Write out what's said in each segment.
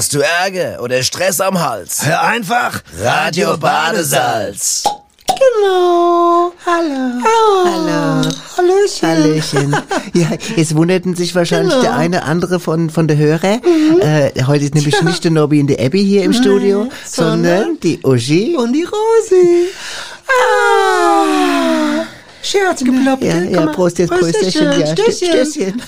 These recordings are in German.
Hast du Ärger oder Stress am Hals? Hör einfach Radio Badesalz. Genau. Hallo. Hallo. Hallöchen. Hallöchen. Ja, jetzt wunderten sich wahrscheinlich Genau. der eine andere von, von der Hörer. Äh, heute ist nämlich nicht der Nobby und die Abby hier im Studio, sondern, sondern die Uschi. Und die Rosi. Ah. Scherz geploppt. Ja, ja. Prost, jetzt Prösterchen, ja, Stößchen. Stößchen.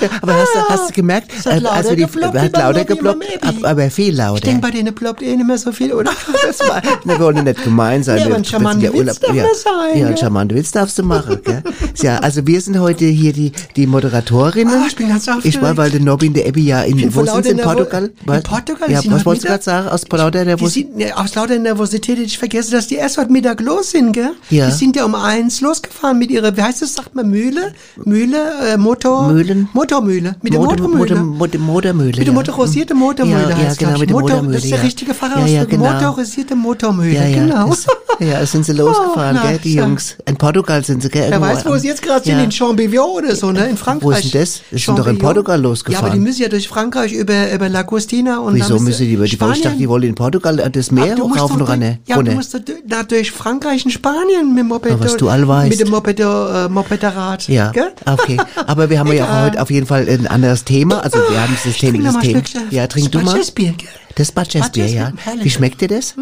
ja, aber hast du, hast du gemerkt, Es hat äh, lauter als wir die, geploppt hat lauter geploppt, aber viel lauter. Ich denke, bei denen ploppt eh nicht mehr so viel, oder? Das war, wir wollen nicht gemein sein. Ja, aber ein charmanter Witz darf ja, sein, Ja, ein charmanter Witz darfst du machen, gell? Ja, also wir sind heute hier die, die Moderatorinnen. Ah, ich bin ganz aufgeregt. Ich war, weil der Nobby und der Abby ja in, wo sind sie, in lauter Portugal? in? Portugal, Ja, was wolltest du gerade sagen? Aus lauter Nervosität? ne, aus lauter Nervosität ich vergessen, dass die erst heute Mittag los sind, gell? Ja. Die sind ja um eins losgefahren mit ihrer, wie heißt das, sagt man, Mühle? Mühle, äh, Motor? Mühlen? Motormühle. Mit der Motor- Motormühle. Motor- Motor- Motormühle. Mit der ja. motorisierte Motormühle Ja, ja, genau, mit der Motor, Motormühle, Das ist der ja. richtige Ja, ja, Fachausdruck. genau. Motorisierte Motormühle, Ja, ja, genau. das, ja, sind sie losgefahren, Oh, gell, die ja. Jungs. In Portugal sind sie, gell? Wer weiß, wo sie jetzt gerade sind, ja. in Champignon oder so, ne? In Frankreich. Wo ist denn das? Die sind doch in. Portugal Ja, losgefahren. aber die müssen ja durch Frankreich über, über La Costina und Wieso müssen die über die Ich dachte, Spanien. die wollen in Portugal äh, das Meer doch ran. durch- Ja, du musst da durch Frankreich und Spanien mit dem Moped. Was du all weißt. Mit dem Moped, äh, Mopedarad. Ja, Gell? okay. Aber wir haben ja heute auf jeden Fall ein anderes Thema. Also wir haben das Thema, das Thema. Ja, trink du mal. Badgesbier, gell? Das Badgesbier, ja. Wie schmeckt dir das?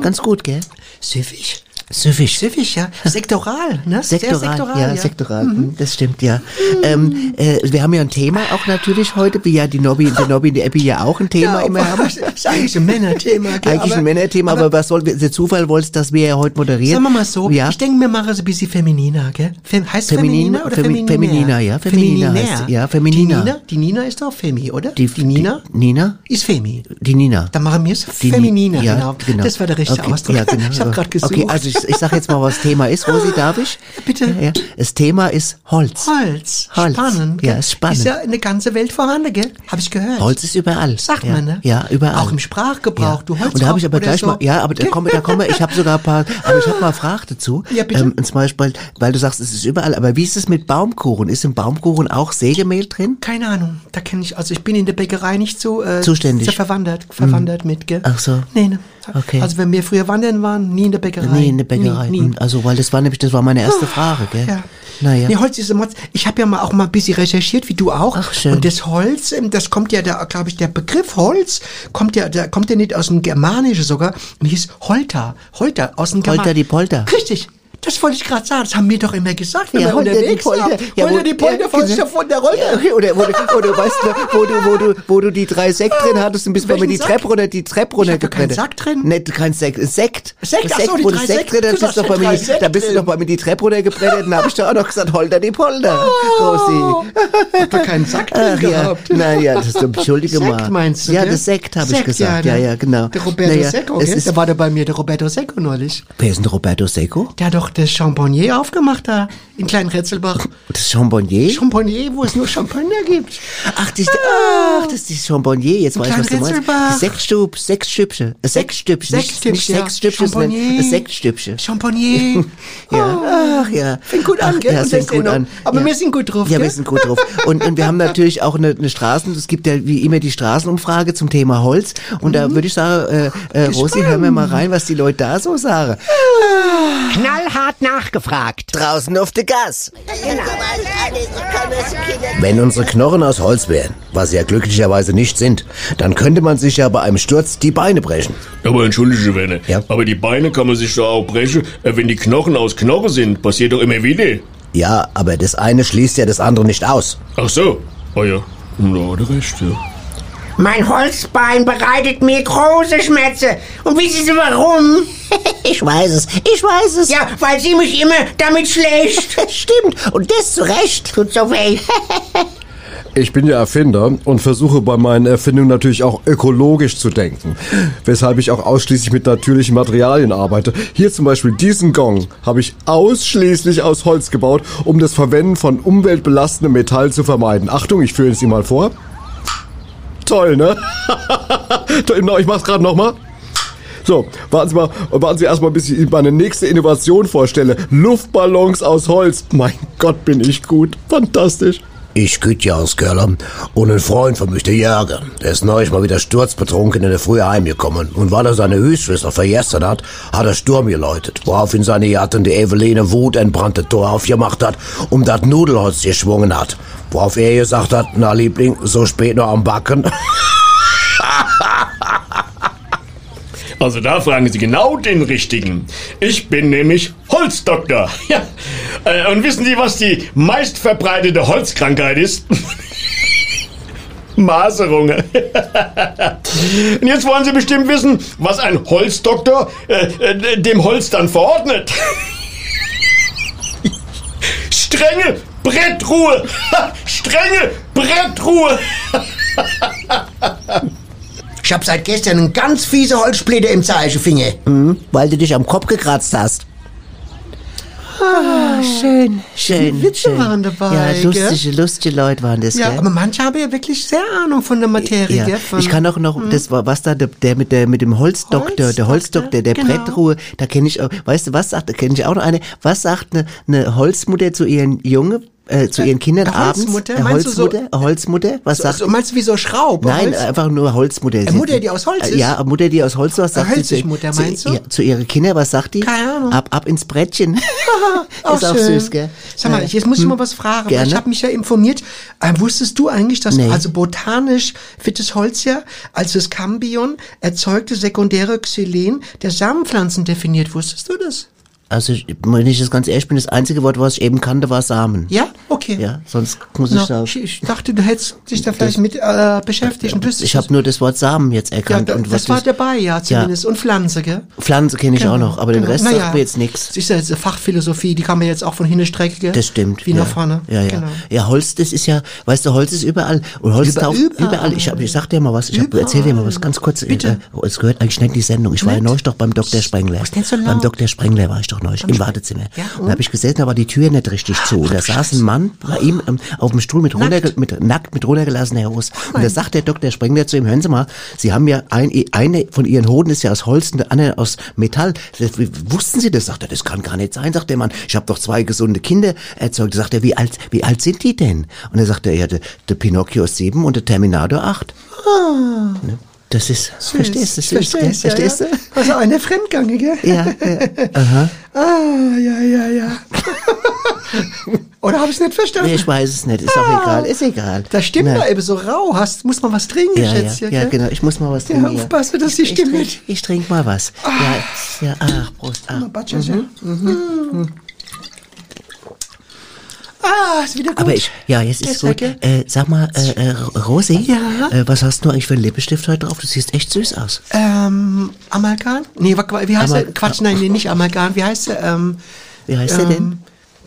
Ganz gut, gell? Süffig. Süffig. Süffig, ja. Sektoral, ne? Sehr Sektoral, ja, sektoral, mhm. das stimmt, ja. Ähm, äh, wir haben ja ein Thema auch natürlich heute, wie ja die Nobby, die Nobby die Abby ja auch ein Thema Ja, immer aber haben. das ist eigentlich ein Männerthema. gell? Eigentlich ein Männerthema, aber, was soll, der Zufall wollte, dass wir ja heute moderieren. Sagen wir mal so, Ja. ich denke, wir machen es ein bisschen femininer, gell? Fem, heißt Feminin- femininer oder Femi- femininer, ja, femininer heißt- ja, femininer. Die Nina, die Nina ist doch Femi, oder? Die, die Nina Die, Nina? ist Femi. Die Nina. Dann machen wir es femininer, ja, genau. genau. Das war der richtige okay, Ausdruck. Ja, genau. Ich habe gerade gesucht. Okay, also ich, ich sage jetzt mal, was das Thema ist, Rosi, darf ich? Bitte. Ja, ja. Das Thema ist Holz. Holz. Holz. Spannend. Ja, ist spannend. Ist ja in der ganzen Welt vorhanden, gell? Habe ich gehört. Holz ist überall. Sagt ja. man, ne? Ja, überall. Auch im Sprachgebrauch, du Holz Und da habe ich aber gleich so. mal, ja, aber da komme, da komme, ich habe sogar ein paar, aber ich habe mal eine Frage dazu. Ja, bitte. Ähm, zum Beispiel, weil du sagst, es ist überall, aber wie ist es mit Baumkuchen? Ist im Baumkuchen auch Sägemehl drin? Keine Ahnung, da kenne ich, also ich bin in der Bäckerei nicht so äh, Zuständig. so verwandert, verwandert mit, gell? Ach so. Nee, ne. Okay. Also wenn wir früher wandern waren, nie in der Bäckerei. Nee, in der Bäckerei. Nie, nie. Also, weil das war nämlich, das war meine erste Frage, gell? Ja. Naja. Nee, Holz ist immer, ich habe ja mal auch mal ein bisschen recherchiert, wie du auch. Ach, schön. Und das Holz, ähm, das kommt ja da, glaube ich, der Begriff Holz kommt ja, der kommt ja nicht aus dem Germanischen sogar und hieß Holter. Holter aus dem Holter die Polter. Richtig. Das wollte ich gerade sagen. Das haben wir doch immer gesagt, wenn Ja, wir die unterwegs Polter. waren. Ja, wo- die Polter ja, von, genau. von der Rolter. Ja, oder, wo, du- oder weißt du, wo du, wo du, wo du die drei Sekt drin hattest und bist mit Welchen die? Treppe runter, die Treppe runter keinen Sack drin. Nicht, kein Sekt, Sekt. Sekt, ach so, die wo drei du Sekt Sekt- drin, bist doch bei mir, Sekt da bist du doch bei mir die Treppe runtergebrettert und dann hab ich doch auch noch gesagt, Holter die Polter, Oh. Rosi. Hab doch keinen Sack drin Ach ja, gehabt. naja, das ist, entschuldige Sekt mal. meinst du, Ja, das Sekt habe ich Sekt, gesagt, ja, ne? ja, genau. Der Roberto Secco, gell? Der war da bei mir, der Roberto Secco neulich. wer ist denn Roberto Secco? Der hat doch das Champagner aufgemacht da in Kleinretzelbach. Das Champagner? Champagner, wo es nur Champagner gibt. Ach, das, ach, das ist die Champagner. Jetzt weiß ich, was du meinst. Das Sektstub, Sechsstübchen. Äh, Sektstübchen. Nicht, Sektstübchen, nicht ja. Sechsstübchen, sondern Champagner. Ja, ach ja. Fängt gut an, Ach, gell? Ja, fängt das gut an. Aber ja. wir sind gut drauf, Ja, wir gell? sind gut drauf. Und, und wir haben natürlich auch eine, eine Straßen, es gibt ja wie immer die Straßenumfrage zum Thema Holz. Und Mhm. da würde ich sagen, äh, äh, Rosi, hören wir mal rein, was die Leute da so sagen. Knallhart nachgefragt. Draußen auf der Gas. Wenn unsere Knochen aus Holz wären, was sie ja glücklicherweise nicht sind, dann könnte man sich ja bei einem Sturz die Beine brechen. Aber entschuldige, Werner. Ja. Aber die Beine kann man sich doch auch brechen. Äh, Wenn die Knochen aus Knochen sind, passiert doch immer wieder. Ja, aber das eine schließt ja das andere nicht aus. Ach so. Oh ja. Na, hat er recht, ja. Mein Holzbein bereitet mir große Schmerzen. Und wissen Sie warum? Ich weiß es, ich weiß es. Ja, weil sie mich immer damit schlägt. Stimmt, und das zu Recht. Tut so weh. Ich bin ja Erfinder und versuche bei meinen Erfindungen natürlich auch ökologisch zu denken. Weshalb ich auch ausschließlich mit natürlichen Materialien arbeite. Hier zum Beispiel diesen Gong habe ich ausschließlich aus Holz gebaut, um das Verwenden von umweltbelastendem Metall zu vermeiden. Achtung, ich führe es Ihnen mal vor. Toll, ne? ich mach's gerade nochmal. So, warten Sie mal, warten Sie erstmal, bis ich Ihnen meine nächste Innovation vorstelle. Luftballons aus Holz. Mein Gott, bin ich gut. Fantastisch. Ich küt ja aus Keller und ein Freund von mich, der Jörger, der ist neulich mal wieder sturzbetrunken in der Früh heimgekommen und weil er seine Hüstschwester vergessen hat, hat er Sturm geläutet, woraufhin seine Gattin die Eveline wutentbrannte Tor aufgemacht hat und das Nudelholz geschwungen hat. Worauf er gesagt hat, na Liebling, so spät noch am Backen. Also da fragen Sie genau den Richtigen. Ich bin nämlich Holzdoktor. Ja. Äh, Und wissen Sie, was die meistverbreitete Holzkrankheit ist? Maserunge. Und jetzt wollen Sie bestimmt wissen, was ein Holzdoktor äh, äh, dem Holz dann verordnet. Strenge Brettruhe. Strenge Brettruhe. Ich hab seit gestern einen ganz fiese Holzsplitter im Zeigefinger. Weil du dich am Kopf gekratzt hast. Ah, schön, schön. Witze schön. waren dabei, Ja, gell? lustige, lustige Leute waren das, Ja, gell? aber manche haben ja wirklich sehr Ahnung von der Materie. Ja, gell? Von, ich kann auch noch, das war was da, der, der mit der mit dem Holzdoktor, der Holzdoktor, Holzdoktor, der genau. Brettruhe, da kenne ich auch, weißt du, was sagt, da kenne ich auch noch eine, was sagt eine, eine Holzmutter zu ihren Junge, äh, zu ihren Kindern eine abends? Holzmutter? Eine Meinst du so- Holzmutter, eine Holzmutter, was sagt also, meinst du wie so Schraube? Nein, Holz? einfach nur Holzmutter. Eine Mutter, die aus Holz Äh, ist? Ja, Mutter, die aus Holz ist. Was sagt Eine sie zu- zu, meinst du? Ja, zu ihren Kindern, was sagt die? Keine Ahnung. Ab, ab ins Brettchen. ist auch schön. süß, gell? Sag mal, jetzt muss ich mal was fragen. Gerne. Ich habe mich ja informiert. Ähm, wusstest du eigentlich, dass Nee. also botanisch wird das Holz ja als das Cambion erzeugte sekundäre Xylen der Samenpflanzen definiert? Wusstest du das? Also, ich- wenn ich das ganz ehrlich bin, das einzige Wort, was ich eben kannte, war Samen. Ja? Okay. Ja, sonst muss ich Na, sagen. ich, ich dachte, du hättest dich da vielleicht mit äh, beschäftigt. wüsstest Ich habe nur das Wort Samen jetzt ja, erkannt. da, und das was war dabei, ja, zumindest. Und Pflanze, gell? Pflanze kenne ich auch Genau, noch, aber den genau. Rest Naja, sagt mir jetzt nichts. Das ist ja jetzt eine Fachphilosophie, die kann man jetzt auch von hinten strecken, gell? Das stimmt. Wie ja. nach vorne. Ja, ja. Genau. Ja, Holz, das ist ja, weißt du, Holz ist überall. Und Holz Über- taucht überall. überall. Ich, hab, ich sag dir mal was, ich hab, erzähl dir mal was ganz kurz. Bitte. Äh, es gehört eigentlich nicht in die Sendung. Ich war ja neulich doch beim Dr. Sprengler. Was denn so laut? Beim Dr. Sprengler war ich doch neulich, im Wartezimmer. Ja, und da habe ich gesessen, da war die Tür nicht richtig zu. Und da saß ein Mann bei ihm ähm, auf dem Stuhl mit, runter, mit nackt mit runtergelassener Hose. Und da sagt der Dr. Sprengler zu ihm, hören Sie mal, Sie haben ja ein, eine von Ihren Hoden ist ja aus Holz und andere aus Metall. Das, wie, wussten Sie das? Sagt er, das kann gar nicht sein, sagt der Mann. Ich habe doch zwei gesunde Kinder erzeugt. Sagt er, wie alt, wie alt sind die denn? Und er sagt er, ja, der, der Pinocchio ist sieben und der Terminator acht. Ne? Das ist, verstehst du, süß, gell? Verstehst, ja, verstehst ja. du? Also eine Fremdgange, gell? Ja, ja. Ah, ja, ja, ja. Oder habe ich es nicht verstanden? Nee, ich weiß es nicht, ist auch egal, ist egal. Da stimmt da eben so rau hast, muss man was trinken, Ja, ja, Schätzchen, ja, gell? genau, ich muss mal was Ja, trinken. hier. aufpassen, dass die ich, Stimme Ich, ich trinke mal was. Ja, ja, ach, Prost. Ah. Batschers, ja. Mhm. Ah, ist wieder gut. Aber ich, ja, jetzt ist Gestern, gut. Äh, sag mal, äh, äh, Rosi, Ja? äh, was hast du eigentlich für einen Lippenstift heute drauf? Du siehst echt süß aus. Ähm, Amalgam? Nee, wie heißt Amal- der? Quatsch, nein, nee, nicht Amalgam. Wie heißt der? Ähm, Wie heißt der denn? ähm,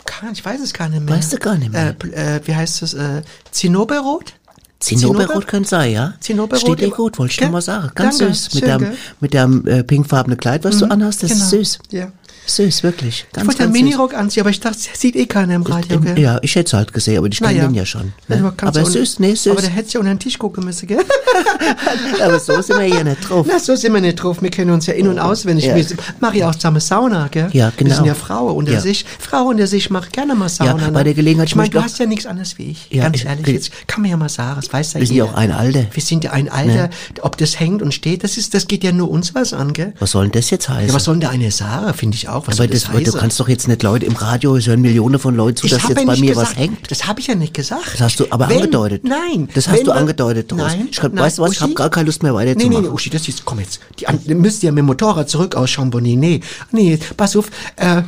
Kann, ich weiß es gar nicht mehr. Weißt du gar nicht mehr? Äh, äh, wie heißt es? Äh, Zinnoberrot? Zinnoberrot könnte sein, ja? Zinnoberrot Steht dir gut, wollte ich nur mal sagen. Ganz Danke, süß. Mit schön, deinem, mit deinem äh, pinkfarbenen Kleid, was du anhast, das genau. ist süß. Ja. Süß, wirklich. Ich Ganz, wollte einen. Minirock anziehen, aber ich dachte, das sieht eh keiner im Radio, gell? Ja, ich hätte es halt gesehen, aber ich kenne Naja. den ja schon. Ja, Ne? kannst Aber süß, nee, süß. Aber da hättest du ja unter den Tisch gucken müssen, gell? Aber so sind wir hier nicht drauf. Na, so sind wir nicht drauf. Wir kennen uns ja in- und auswendig. Ja. Wir machen ja auch zusammen Sauna, gell? Ja, genau. Wir sind ja Frauen unter Ja. sich. Frauen unter sich machen gerne mal Sauna. Ja, ne? bei der Gelegenheit, Ich meine, ich du hast ja nichts anderes wie ich. Ja, Ganz ich- ehrlich, wir- jetzt kann man ja mal sagen, das weiß ja Wir sind ja auch ein Alter. Wir sind ja ein Alter. Ob das hängt und steht, das ist, das geht ja nur uns was an, gell? Was soll denn das jetzt heißen? Ja, was soll denn da eine Sarah, finde ich auch. Was aber das, das, du kannst doch jetzt nicht Leute im Radio, es hören Millionen von Leuten zu, Ich dass jetzt ja bei mir gesagt, was hängt. Das habe ich ja nicht gesagt. Das hast du aber Wenn- angedeutet. Nein. Das hast du angedeutet. Nein. Ich hab- nein, weißt du was, ich Uschi? hab gar keine Lust mehr weiterzumachen. nee, nee, Uschi, das ist, komm jetzt. Die, ihr müsst ja mit dem Motorrad zurück aus Chamonix. Nee, nee, pass auf. Äh,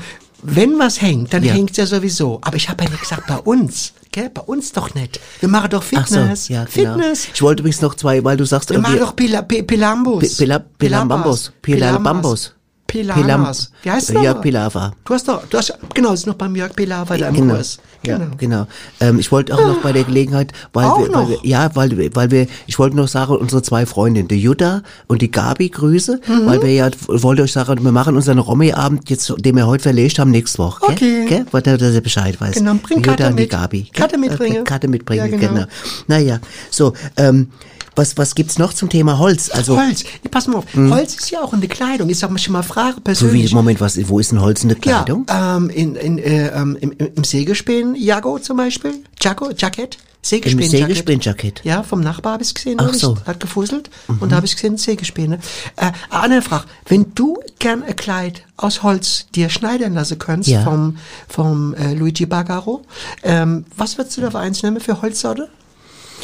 wenn was hängt, dann Ja. hängt's ja sowieso. Aber ich habe ja nicht gesagt bei uns. Gell? Bei uns doch nicht. Wir machen doch Ach so, Fitness. ja, genau. Fitness. Ich wollte übrigens noch zwei, weil du sagst, Wir machen doch Pila, P- Pilambus. Pi- Pilambambus. Pilamas. Wie heißt der? Jörg Pilawa. Du hast doch, du hast, genau, ist noch beim Jörg Pilawa da im Genau. Kurs. Ja, genau. Ähm, ich wollte auch noch bei der Gelegenheit, weil Auch wir, weil noch? wir, ja, weil, wir- weil wir, ich wollte noch sagen, unsere zwei Freundinnen, die Jutta und die Gabi, Grüße, Mhm. weil wir ja, wollte euch sagen, wir machen unseren Romy-Abend jetzt, den wir heute verlegt haben, nächste Woche. Gell? Okay. Gell? Weil der, dass ihr Bescheid weiß. Genau, bring die Jutta Karte und die mit. Gabi. gell? Karte mitbringen. Okay, Karte mitbringen, Ja, genau. genau. Naja, so, ähm, was, was gibt's noch zum Thema Holz? Also, Holz. Pass mal auf. Holz ist ja auch in der Kleidung. Ich sag mal schon mal Frage so wie, persönlich. Moment, was, wo ist denn Holz in der Kleidung? Ja, ähm, in, in, äh, ähm, im, im im Sägespänen, Jago zum Beispiel, Jaco, Jacket, Sägespäne-Jacket. Sägespäne-Jacket. Ja, vom Nachbar habe ich gesehen. Ach so. Hat gefusselt. Und da habe ich gesehen, Sägespäne. Äh, eine Frage. Wenn du gern ein Kleid aus Holz dir schneidern lassen könntest Ja. vom, vom äh, Luigi Bagaro, ähm, was würdest du da für eins nehmen für Holzsorte?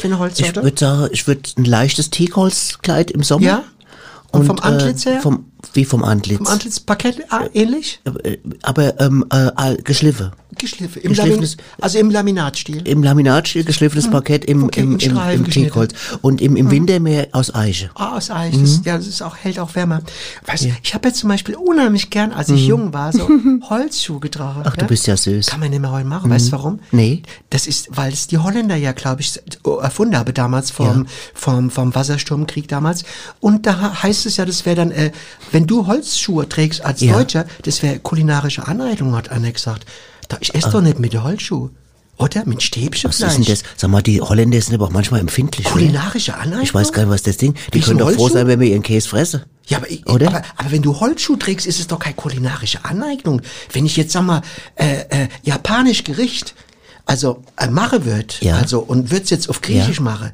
Für eine Ich Holzsorte? würde sagen, ich würde ein leichtes Teakholzkleid im Sommer. Ja? Und vom Antlitz äh, her? Vom, wie vom Antlitz. Vom Antlitzparkett ah, ähnlich? Äh, Aber ähm, äh, geschliffen. Geschliffen. Im Lamin Geschliffenes- also im Laminatstil. Im Laminatstil geschliffenes Parkett im, Okay, im, im, im. Teakholz. Und im, im Winter mehr aus Eiche. Ah, aus Eich. Mhm. Das, ja, das ist auch, hält auch wärmer. Weißt du, ich habe jetzt zum Beispiel unheimlich gern, als ich jung war, so Holzschuhe getragen. Mhm. Ach, du bist ja süß. Kann man nicht mehr heute machen. Weißt du warum? Nee. Das ist, weil es die Holländer ja, glaube ich, erfunden haben damals vom, vom, vom Wassersturmkrieg damals. Und da heißt es ja, das wäre dann, äh, wenn du Holzschuhe trägst als Ja. Deutscher, das wäre kulinarische Aneignung, hat Anne gesagt. Da, ich esse doch nicht mit den Holzschuhen. Oder? Mit Stäbchen Was ist denn das? Sag mal, die Holländer sind aber auch manchmal empfindlich. Kulinarische Aneignung? Ich weiß gar nicht, was das Ding. Die können doch froh Holzschuh? sein, wenn wir ihren Käse fressen. Ja, aber, ich, Oder? aber, aber wenn du Holzschuh trägst, ist es doch keine kulinarische Aneignung. Wenn ich jetzt, sag mal, äh, äh, japanisch Gericht, also äh, mache wird, Ja. also und wird's jetzt auf Griechisch Ja. mache,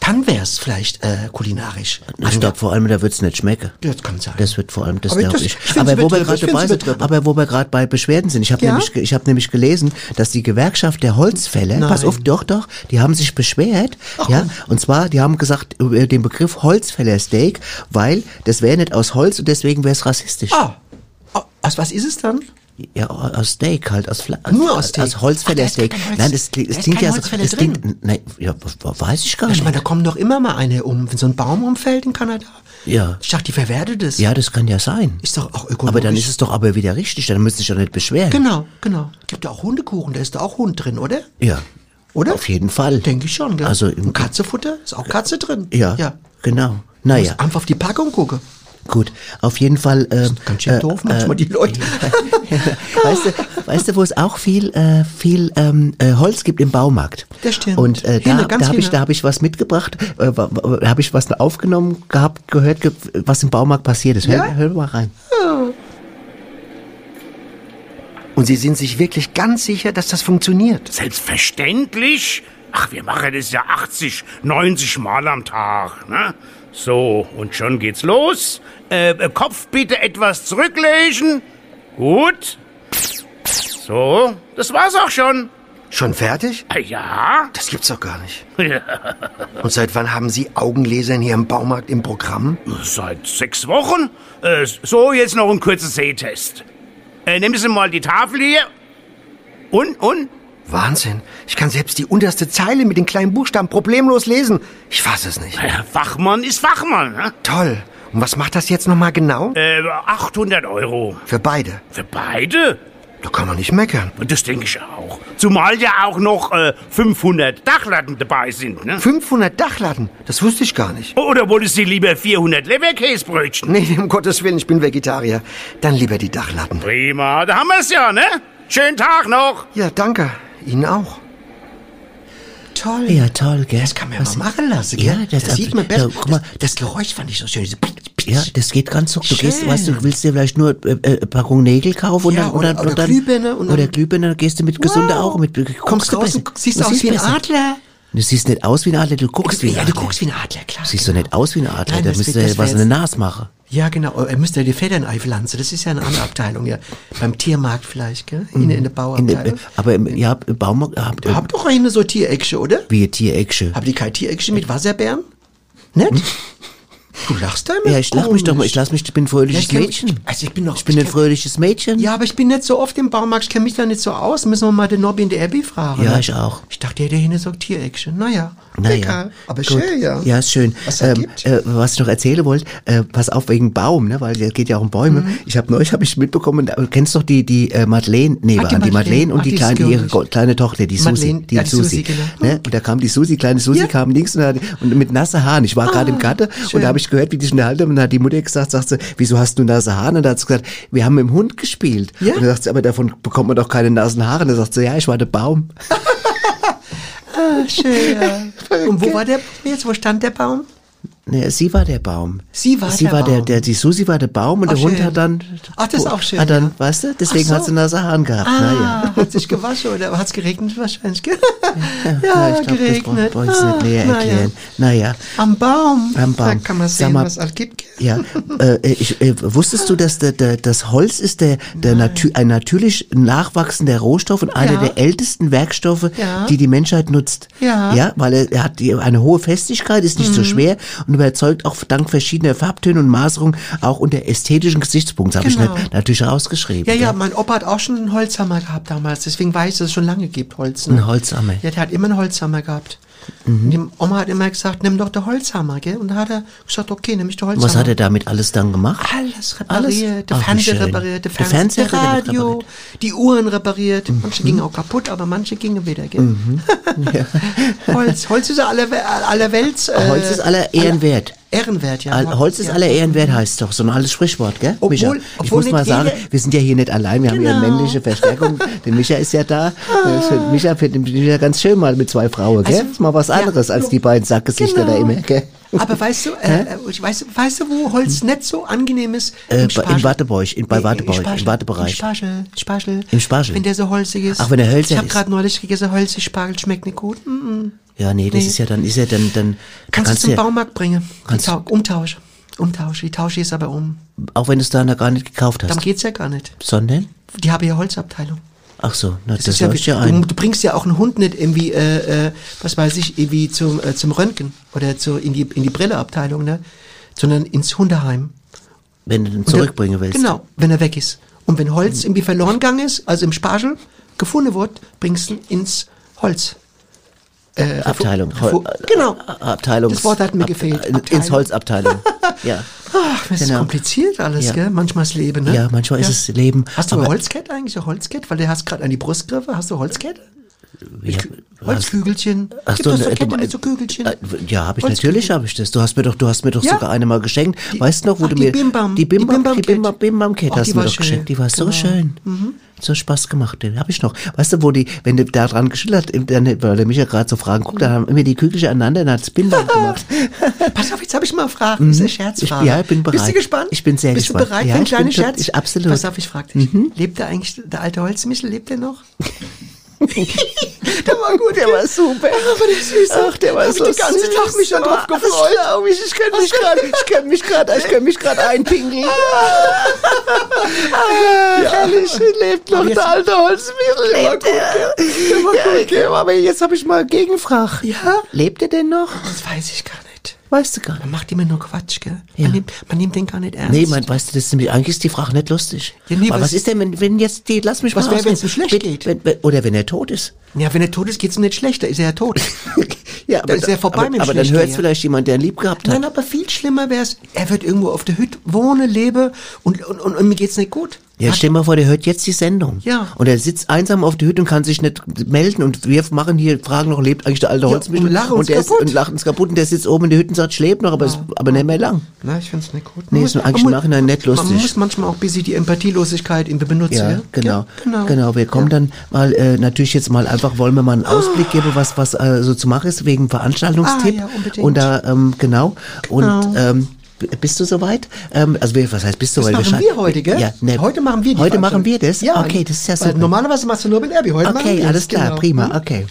dann wär's vielleicht äh, kulinarisch. Ich glaube vor allem, da wird's nicht schmecken. Das kann sein. Das wird vor allem, das glaube ich. Aber wo wir gerade übertrieben. aber wo wir gerade bei Beschwerden sind, ich habe Ja? nämlich, ich habe nämlich gelesen, dass die Gewerkschaft der Holzfäller, Nein. pass auf, doch, doch, die haben sich beschwert, ja, und zwar, die haben gesagt über den Begriff Holzfällersteak, weil das wäre nicht aus Holz und deswegen wäre es rassistisch. Ah, ah, aus was ist es dann? Ja, aus Steak halt, aus Fleisch. Nur aus Steak? Aus Holzfällersteak. Holz- Nein, das, klingt- da das klingt ja so, das klingt, nein, ja, weiß ich gar Ich nicht. meine, da kommen doch immer mal eine um, wenn so ein Baum umfällt in Kanada. Ja. Ich dachte, die verwertet es. Ja, das kann ja sein. Ist doch auch ökologisch. Aber dann ist es doch aber wieder richtig, dann müsste ich doch nicht beschweren. Genau, genau. Gibt ja auch Hundekuchen, da ist da auch Hund drin, oder? Ja. Oder? Auf jeden Fall. Denke ich schon, gell? Also im- Und Katzefutter? Ist auch Katze drin? Ja, Ja. genau. Naja, einfach auf die Packung gucken. Gut. Auf jeden Fall. Ähm, Ganz schön doof manchmal die Leute. weißt du, weißt du, wo es auch viel, äh, viel ähm, äh, Holz gibt im Baumarkt. Das stimmt. Und äh, da, da habe ich, da habe ich was mitgebracht, äh, habe ich was aufgenommen gehabt, gehört, ge was im Baumarkt passiert ist. Hör, Ja? hör mal rein. Und Sie sind sich wirklich ganz sicher, dass das funktioniert? Selbstverständlich. Ach, wir machen das ja 80, 90 Mal am Tag. Ne? So, und schon geht's los. Äh, äh, Kopf bitte etwas zurücklegen. Gut. So, das war's auch schon. Schon fertig? Ah, Ja. Das gibt's doch gar nicht. Und seit wann haben Sie Augenlaser in Ihrem Baumarkt im Programm? Seit sechs Wochen. Äh, so, jetzt noch ein kurzer Sehtest. Äh, nehmen Sie mal die Tafel hier. Und, und? Wahnsinn. Ich kann selbst die unterste Zeile mit den kleinen Buchstaben problemlos lesen. Ich fasse es nicht. Ja, Fachmann ist Fachmann. Ne? Toll. Und was macht das jetzt nochmal genau? Äh, 800 Euro. Für beide. Für beide? Da kann man nicht meckern. Und Das denke ich auch. Zumal ja auch noch äh, 500 Dachlatten dabei sind, ne? 500 Dachlatten. Das wusste ich gar nicht. Oder wolltest du lieber 400 Leberkäsebrötchen? Nee, um Gottes Willen, ich bin Vegetarier. Dann lieber die Dachlatten. Prima, da haben wir's ja, ne? Schönen Tag noch. Ja, danke. Ihnen auch. Toll. Ja, toll, gell? Das kann man ja mal machen lassen, Ja, gell? das- das sieht man besser. da, guck mal. das, das Geräusch fand ich so schön. Diese Ja, das geht ganz so. Du gehst, weißt du, willst dir vielleicht nur äh, äh, Packung Nägel kaufen und Ja, dann, oder- und dann, oder und dann, Glühbirne und dann- oder Glühbirne, dann gehst du mit gesunden Augen, mit guckst Kommst du raus und siehst Du aus wie ein. Adler. Du siehst nicht aus wie ein Adler, du guckst wie ein Ja, Adler. du guckst wie ein Adler, klar. Siehst du nicht aus wie ein Adler, Nein, da das müsst wird- ihr das was in der Nase machen. Ja, genau. Er müsste die Federn einpflanzen. Das ist ja eine andere Abteilung, ja. Beim Tiermarkt vielleicht, gell? In, in der In der, Bauabteilung. aber im, ja, im Baumarkt, Ihr habt doch eine so Tiereckche, oder? wie ein Tiereckche. Habt ihr kein Tiereckche mit Wasserbären? Nicht? Du lachst da immer? Ja, ich lach mich doch mal, ich lass mich, ich bin ein Ja, fröhliches ich kenn- Mädchen. Also ich bin doch... Ich bin ein kenn- fröhliches Mädchen. Ja, aber ich bin nicht so oft im Baumarkt, ich kenne mich da nicht so aus. Müssen wir mal den Nobby und der Abby fragen. Ja, ne? ich auch. Ich dachte, der hätte hier so Tiereckchen. Naja, Naja. egal. Aber Gut. schön, ja. Ja, ist schön. Was ähm, ergibt? äh, was ich noch erzählen wollte, äh, pass auf wegen Baum, ne, weil es geht ja auch um Bäume. Mhm. Ich habe neulich hab ich mitbekommen, du kennst doch die die äh, Madeleine, nee, Ah, die waren die Madeleine Madeleine. und Ach, die die kleine ist ihre. Go- kleine Tochter, die Susi, die ja, die Susi, Susi, genau. ne? Und da kam die Susi, kleine Susi Ja. kam links und mit nasse Haaren. Ich war Ah, gerade im Garten und da habe ich gehört, wie die unterhalten und dann hat die Mutter gesagt, sagt sie, wieso hast du nasse Haare? Und da hat sie gesagt, wir haben mit dem Hund gespielt. Ja. Und dann sagt sie, aber davon bekommt man doch keine nassen Haare. Und dann sagt sie, ja, ich war der Baum. Ah, schön, ja. Und wo war der jetzt? Wo stand der Baum? Nee, sie war der Baum. Sie war sie der war Der, Baum. der, die Susi war der Baum und Ach, der Hund schön. hat dann. Ach, das ist auch schön, Hat dann, ja. weißt du, deswegen so. hat sie nasse Haaren gehabt. Ah, Naja. hat sich gewaschen oder hat es geregnet wahrscheinlich? gell? ja, Na, ich glaube, das brauche geregnet. brauch ich jetzt nicht näher Ah, erklären. Naja. Am Baum. Am Baum. Da kann man Sag sehen, mal- was alles gibt. Ja, äh, ich, äh, wusstest du, dass der, der, das Holz ist der, der natü ein natürlich nachwachsender Rohstoff und einer Ja. der ältesten Werkstoffe, Ja. die die Menschheit nutzt. Ja. Mhm. Ja, weil er, er hat die, eine hohe Festigkeit, ist nicht so schwer und überzeugt auch dank verschiedener Farbtöne und Maserung auch unter ästhetischen Gesichtspunkten. Das habe Genau. ich nicht, natürlich rausgeschrieben. Ja, ja, gell? mein Opa hat auch schon einen Holzhammer gehabt damals. Deswegen weiß ich, dass es schon lange gibt, Holz. Ne? Ein Holzhammer. Ja, der hat immer einen Holzhammer gehabt. Mhm. Die Oma hat immer gesagt, nimm doch den Holzhammer, gell? Und da hat er gesagt, okay, nimm ich den Holzhammer. Was hat er damit alles dann gemacht? Alles repariert, der Fernseher repariert, der Fernseher, der Radio, repariert. die Uhren repariert. Mhm. Manche gingen auch kaputt, aber manche gingen wieder, gell? Holz, Holz ist ja aller, Welt. Äh, Holz ist aller Ehren wert. Ehrenwert, ja. Holz ist ja. aller Ehrenwert, heißt doch so ein altes Sprichwort, gell? Obwohl- Micha? Ich obwohl muss mal sagen, wir sind ja hier nicht allein, wir haben hier eine Genau. männliche Verstärkung. Der Micha ist ja da. Für Micha findet Micha ganz schön mal mit zwei Frauen, gell? Also, ist mal was ja, anderes als die beiden Sackgesichter da Genau. immer, gell? Aber weißt du, äh, äh, ich weiß, weißt du, wo Holz nicht so angenehm ist? Äh, in Wartebeuch, in- bei Wartebeuch, im Wartebereich. Im Spargel, Spargel. Im Spargel. Wenn der so holzig ist. Ach, wenn er hölzer Ich habe ist. gerade neulich gegessen, holzig Spargel schmeckt nicht gut. Mm -mm. Ja, nee, das Nee. ist ja dann, ist ja dann, dann Kannst, du zum ja, Baumarkt bringen. Kannst- Tau umtauschen. Umtauschen. Die tausche ich jetzt aber um. auch wenn du es da noch gar nicht gekauft Dann hast. geht's ja gar nicht. Sondern? Die haben ja Holzabteilung. Ach so, na, das, ist ja, ja du, ein. du bringst ja auch einen Hund nicht irgendwie, äh, äh, was weiß ich, irgendwie zum, äh, zum Röntgen oder zu, in die, in die Brilleabteilung, ne? Sondern ins Hundeheim. Wenn du den der- zurückbringen willst. Genau, wenn er weg ist. Und wenn Holz irgendwie verloren gegangen ist, also im Spargel gefunden wird, bringst du ihn ins Holz. Äh, Abteilung. Hol- genau. äh, Abteilung. Das Wort hat mir gefehlt. Ins Abteilung. Holzabteilung. ja. Ach, das ist Genau. kompliziert alles, Ja. gell? Manchmal das Leben, ne? Ja, manchmal ist es Leben. Hast du aber- ein Holzkett eigentlich, ein Holzkett? Weil du hast gerade an die Brust gegriffen. Hast du Holzkett? Ja, Holzkügelchen. Ach Gibt so, doch so Kette du- mit so Kügelchen. Äh, Ja, habe ich natürlich, habe ich das. Du hast mir doch, du hast mir doch Ja. sogar eine mal geschenkt. Die- weißt du noch, wo ach, du die mir die Bimbam, Die Bimbam die Bimbam. Bimbam Ach, hast du mir doch geschenkt. Die war so Genau. schön. So Spaß gemacht, den habe ich noch. Weißt du, wo die, wenn du da dran geschildert, im Internet, weil der Micha gerade so Fragen guckt, dann haben immer die Kügelchen aneinander, dann hat's Bimbam gemacht. Pass auf, jetzt habe ich mal Fragen. Das ist eine Scherzfrage. Mhm. Ich- ja, ich bin Bist du bereit. gespannt? Ich bin sehr Bist gespannt. Bist du bereit Ja, für einen kleinen Scherz? ich- absolut. Mhm. Pass auf, ich frage dich. Lebt der eigentlich, der alte Holzmichel, lebt der noch? der war gut, Der war super. Aber der ist süß. Ach, der war Hab so ich den ganzen süß. Tag mich schon drauf gefreut. Glaub ich, ich könnte mich gerade, ich könnte mich gerade, ich könnte mich gerade einpinkeln. Ah, herrlich, lebt noch der alte Holzmichel. Der war gut, gell? Der war gut, gell? Aber jetzt habe ich mal Gegenfrage. Ja? Lebt er denn noch? Das weiß ich gar nicht. Weißt du gar nicht. Man macht immer nur Quatsch, gell? Ja. Man, nimmt, man nimmt den gar nicht ernst. Nee, mein, weißt du, das ist nämlich, eigentlich ist die Frage nicht lustig. Ja, nee, Aber was- was ist denn, wenn, wenn jetzt die, lass mich Was mal wäre, wenn es ihm schlecht Wenn- geht? Wenn, wenn, oder wenn er tot ist. Ja, wenn er tot ist, geht's ihm nicht schlecht, da ist er ja tot. Ja, Da ist er vorbei aber, mit dem aber dann hört vielleicht jemand, der ihn lieb gehabt hat. Nein, aber viel schlimmer wäre es, er wird irgendwo auf der Hütte wohnen, lebe und, und, und, und mir geht's nicht gut. Ja, stell mal vor, der hört jetzt die Sendung. Ja. Und er sitzt einsam auf der Hütte und kann sich nicht melden und wir machen hier, fragen noch, lebt eigentlich der alte Ja, Holzmichel? und lachen uns der ist, kaputt. und lachen uns kaputt und der sitzt oben in der Hütte und sagt, ich lebe noch, aber, es, aber nicht mehr lang. Na, ich find's nicht gut. Nee, ist eigentlich im Nachhinein nicht lustig. Man muss manchmal auch ein bisschen die Empathielosigkeit irgendwie benutzen. Ja, Ja, genau. Ja, genau. genau. Wir kommen dann mal, äh, natürlich jetzt mal einfach, wollen wir mal einen Ausblick geben, was, was äh, so zu machen ist, wegen Veranstaltungstipp. Ah, ja, unbedingt. Und da, ähm, genau. Und, Genau. ähm, b- bist du soweit? Ähm, also, was heißt bist du? Das machen wir heute, gell? Ja, ne, Heute machen wir die Heute machen wir das? Ja. Okay, das ist ja super. Normalerweise machst du nur mit Erbi. Heute machen Okay, alles klar, genau. prima, okay.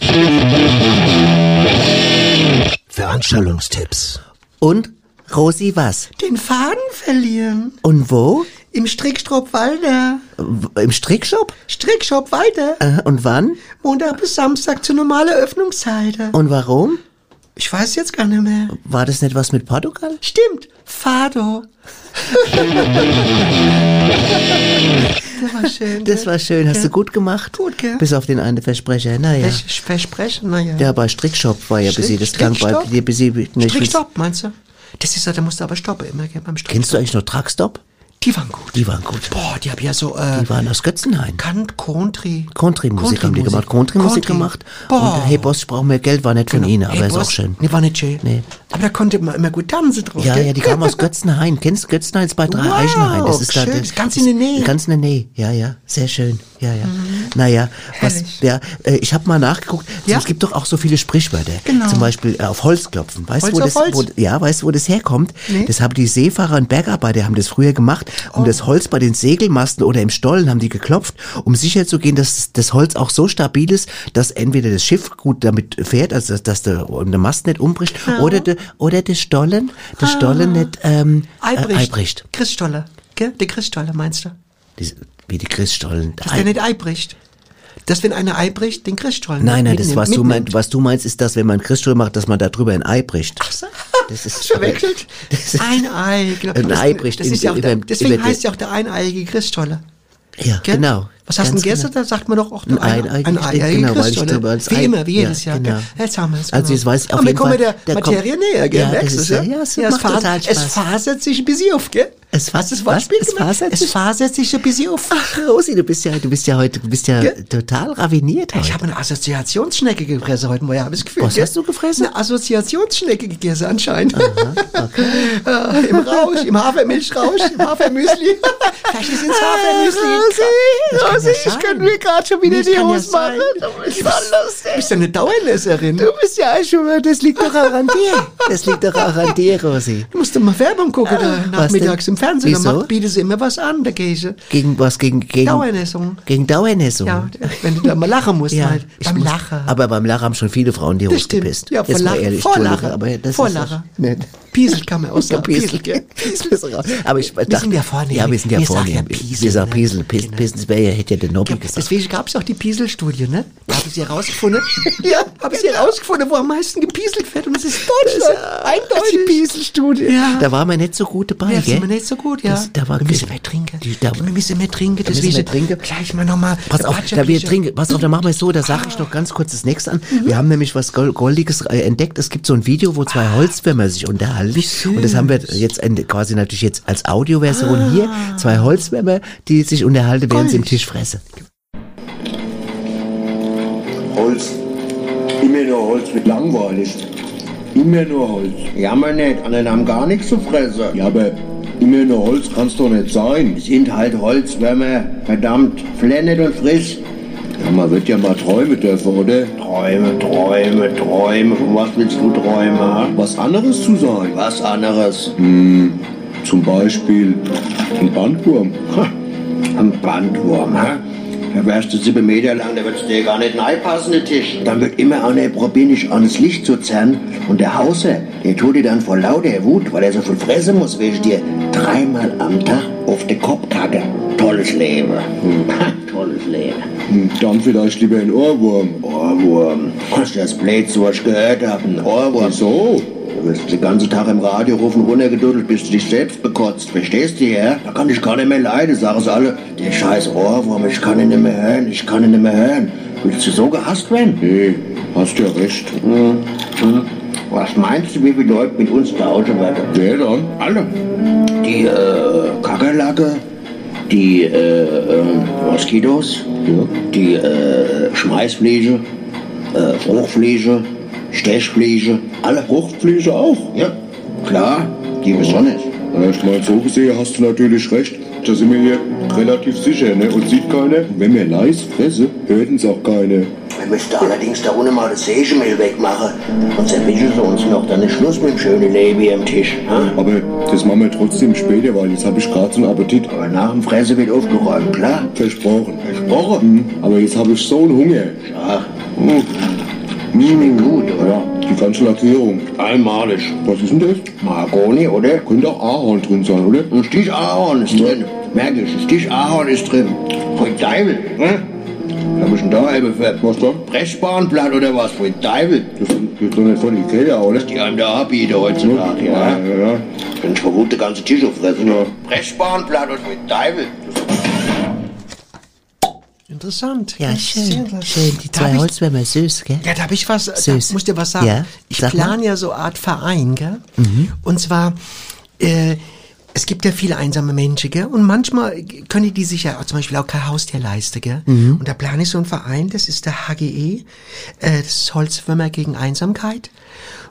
Veranstaltungstipps. Und, Rosi, was? Den Faden verlieren. Und wo? Im Strickstrop Walder. Im Strickshop? Strickshop Walder. Äh, und wann? Montag bis Samstag zu normaler Öffnungszeit. Und warum? Ich weiß jetzt gar nicht mehr. War das nicht was mit Portugal? Stimmt, Fado. das war schön. Das war schön, hast Ja. du gut gemacht? Gut, gell? Bis auf den einen Versprecher, naja. Ich versprechen, naja. Ja, bei Strickshop war ja bis sie, das klang bei bis sie, ne, Strickstopp, meinst du? Das ist ja, da musst du aber stoppen immer, gell, beim Strickstopp. Kennst du eigentlich noch Truckstop? Die waren gut. Die waren gut. Boah, die hab ja so, äh, Die waren aus Götzenhain. Kant, Country. Country-Musik haben die gemacht. Country-Musik Country. gemacht. Boah. Und Hey Boss, ich brauche mehr Geld, war nicht von ihnen, aber Hey, ist auch Boss. schön. Nee, war nicht schön. Nee. Aber da konnte man immer gut tanzen drauf, Ja, gell? ja, die kamen aus Götzenhain. Kennst du Götzenhain? Ist bei drei Wow, Eichenhain. Das ist da, schön. das Ist ganz in der Nähe. Ganz in der Nähe, ja, ja. Sehr schön. Ja, ja. Naja, was, ja, äh, ich habe mal nachgeguckt. Ja? Es gibt doch auch so viele Sprichwörter. Genau. Zum Beispiel äh, auf Holz klopfen. Weißt du, wo das, Holz? Wo, ja, weißt du, wo das herkommt? Nee. Das haben die Seefahrer und Bergarbeiter haben das früher gemacht. Um Oh. das Holz bei den Segelmasten oder im Stollen haben die geklopft, um sicherzugehen, dass das Holz auch so stabil ist, dass entweder das Schiff gut damit fährt, also dass, dass der, der Mast nicht umbricht, oder der, oder der Stollen, der Stollen nicht ähm, äh, Eibricht. Eibricht. Christstolle. Gell? Der Christstolle meinst du? Wie die Christstollen. Dass der nicht eibricht. Dass wenn einer eibricht, den Christstollen Nein, nein, das, was du, meinst, was du meinst, ist das, wenn man Christstuhl macht, dass man da drüber ein Ei bricht. so. Das ist verwechselt. Ein Ei, genau. Ein Ei bricht das ist ja auch der, deswegen heißt ja auch der eineiige Christstolle. ja, Gell? genau. Was hast du denn gestern? genau. Da sagt man doch auch Ein ein, Ei- ein Ei- Ei, genau, weil ich drüber als Wie Ei- immer, wie jedes ja, Jahr. genau. Jetzt haben wir es. Also jetzt weiß ich auf Aber wir kommen der, der Materie kommt- näher, gell? Ja, Merkst du ja? ja, es es, macht total fasert, es Spaß. fasert sich ein bisschen auf, gell? Es du das was? Es gemacht? fasert Es sich? fasert sich ein bisschen auf. Ach, Rosi, du bist ja, du bist ja heute, du bist ja Gell? total raviniert heute. Ich habe eine Assoziationsschnecke gefressen heute Morgen, habe ich das Gefühl. Was hast du gefressen? Eine Assoziationsschnecke gegessen anscheinend. Äh, Im Rausch, im Hafermilchrausch, im Hafermüsli. Vielleicht ist ins Hafermüsli. Das kann ja sein. mir gerade schon Nee, das kann ja sein. Du bist ja eine Dauerleserin. Du bist ja schon, das liegt doch auch an dir. Das liegt doch auch an dir, Rosi. Du musst doch mal Werbung gucken da was nachmittags im Fernsehen. Wieso? macht, bietet sie immer was an, der Käse. Gegen was? Gegen, gegen, Dauernässung. gegen Dauernässung. Ja, wenn du da mal lachen musst, Ja, halt. Beim muss- Lachen. Aber beim Lachen haben schon viele Frauen die Das Hose stimmt. gepisst. Ja, vor Lachen. ehrlich, Vor Lachen. Aber das Vor ist Lachen. Piesel kann man auch sagen. Piesel, gell? Piesel. Aber ich dachte, sind ja vornehm. Ja, wir sind ja Wir vornehm. ja Piesel, wir sagen ne? Piesel. Piesel, Genau. Piesel, das wäre ja, hätte ja der Nobby Ja, gesagt. deswegen gab es auch die Pieselstudie, ne? Da habe ich sie herausgefunden. ja, habe ich sie herausgefunden, wo am meisten gepieselt wird. Und das ist Deutschland. Eindeutig. Die Pieselstudie. Ja. Da waren wir nicht so gut dabei, Ja, gell? So gut, ja. Das, da war wir müssen mehr trinken. Die, da, wir müssen mehr trinken. Da müssen wir trinken. gleich mal nochmal. Pass auf, da wir trinken, pass auf, da machen wir es so, da sage ich noch ganz kurz das nächste an. Mhm. Wir haben nämlich was Gol- Goldiges äh, entdeckt. Es gibt so ein Video, wo Ah. zwei Holzwürmer sich unterhalten. Und das haben wir jetzt in, quasi natürlich jetzt als Audioversion hier. Zwei Holzwürmer, die sich unterhalten, während sie im Ah. Tisch fressen. Holz. Immer nur Holz wird langweilig. Immer nur Holz. Ja, man nicht. Andere haben gar nichts zu fressen. Ja, aber immer nur Holz kann's doch nicht sein. Sind halt Holzwürmer. Verdammt. Flennet und frisch. Ja, man wird ja mal träumen dürfen, oder? Träume, Träume, Träume. Von was willst du träumen? ha? Was anderes zu sein. Was anderes? Zum Beispiel ein Bandwurm. Ha, Ein Bandwurm, ha? Da wärst du sieben Meter lang, da wird's dir gar nicht reinpassen, der Tisch. Dann wird immer einer probieren, dich an das Licht zu zerren. Und der Hauser, der tut dir dann vor lauter Wut, weil er so viel fressen muss, wegen dir dreimal am Tag auf den Kopf kacken. Tolles Leben. Tolles Leben. Hm, Dann vielleicht lieber ein Ohrwurm. Ohrwurm. Hast du das Blöd was gehört haben? Ein Ohrwurm. So. Du wirst den ganzen Tag im Radio rufen, runtergeduddelt, bis du dich selbst bekotzt. Verstehst du, ja? Da kann ich gar nicht mehr leiden, sagen sie alle. Der scheiß Ohrwurm, ich kann ihn nicht mehr hören, ich kann ihn nicht mehr hören. Willst du so gehasst werden? Nee, hast ja recht. Hm, hm. Was meinst du, wie viele Leute mit uns tauschen werden? Wer dann? Alle. Die, äh, Kakerlake, die, äh, äh, Moskitos, Ja. die, äh, Schmeißfliege, äh, Fruchtfliege, Stechfliege, alle. Fruchtfliege auch. Ja, klar, die besonders. Ja, ich meine, so gesehen hast du natürlich recht. Da sind wir hier relativ sicher, ne? Und sieht keiner. Wenn wir leise fressen, hört uns auch keiner. Wir müssten allerdings da unten mal das Sägemehl wegmachen. Sonst erwischen sie uns noch. Dann ist Schluss mit dem schönen Leben hier am Tisch. Ha? Aber das machen wir trotzdem später, weil jetzt habe ich gerade so einen Appetit. Aber nach dem Fressen wird aufgeräumt, klar? Versprochen. Versprochen. Hm, Aber jetzt habe ich so einen Hunger. Ach, hm. Schmeckt gut, oder? Ja, die ganze Lackierung. Einmalig. Was ist denn das? Mahagoni, oder? Könnte auch Ahorn drin sein, oder? Ein Stich Ahorn ist drin. Merk ich, ein Stich Ahorn ist drin. Voll Teufel, ne? Was hab ich denn da für Was da? Brechspanblatt oder was? Voll Teufel. Das wird doch nicht von Ikea, oder? Die einem da anbieten heutzutage, Ja, ja. ja, ja. Kann ich vermute, den ganzen Tisch auffressen. Ja. Brechspanblatt und voll Teufel. Interessant. Ja, schön. Schön. Die Da zwei Holzwürmer, süß, gell? Ja, da habe ich was, da Süß. muss ich dir was sagen. Ja, ich sag plane ja so eine Art Verein, gell? Und zwar, äh, es gibt ja viele einsame Menschen, gell? Und manchmal können die sich ja zum Beispiel auch kein Haustier leisten, gell? Und da plane ich so einen Verein, das ist der HGE, äh, das ist Holzwürmer gegen Einsamkeit.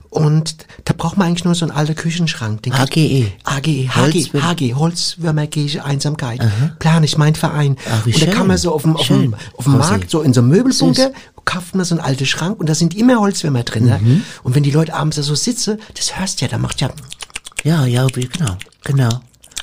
Und da braucht man eigentlich nur so einen alten Küchenschrank. Den HGE. AGE, Holz- HG, HG, Holzwürmergege Einsamkeit. Plan ich, mein Verein. Ach, und da kann man so auf dem, auf dem, auf dem. Markt, so in so einem Möbelbunker, kauft man so einen alten Schrank und da sind immer Holzwürmer drin. Ne? Mhm. Und wenn die Leute abends da so sitzen, das hörst du ja, da macht ja, Ja, ja, genau, genau.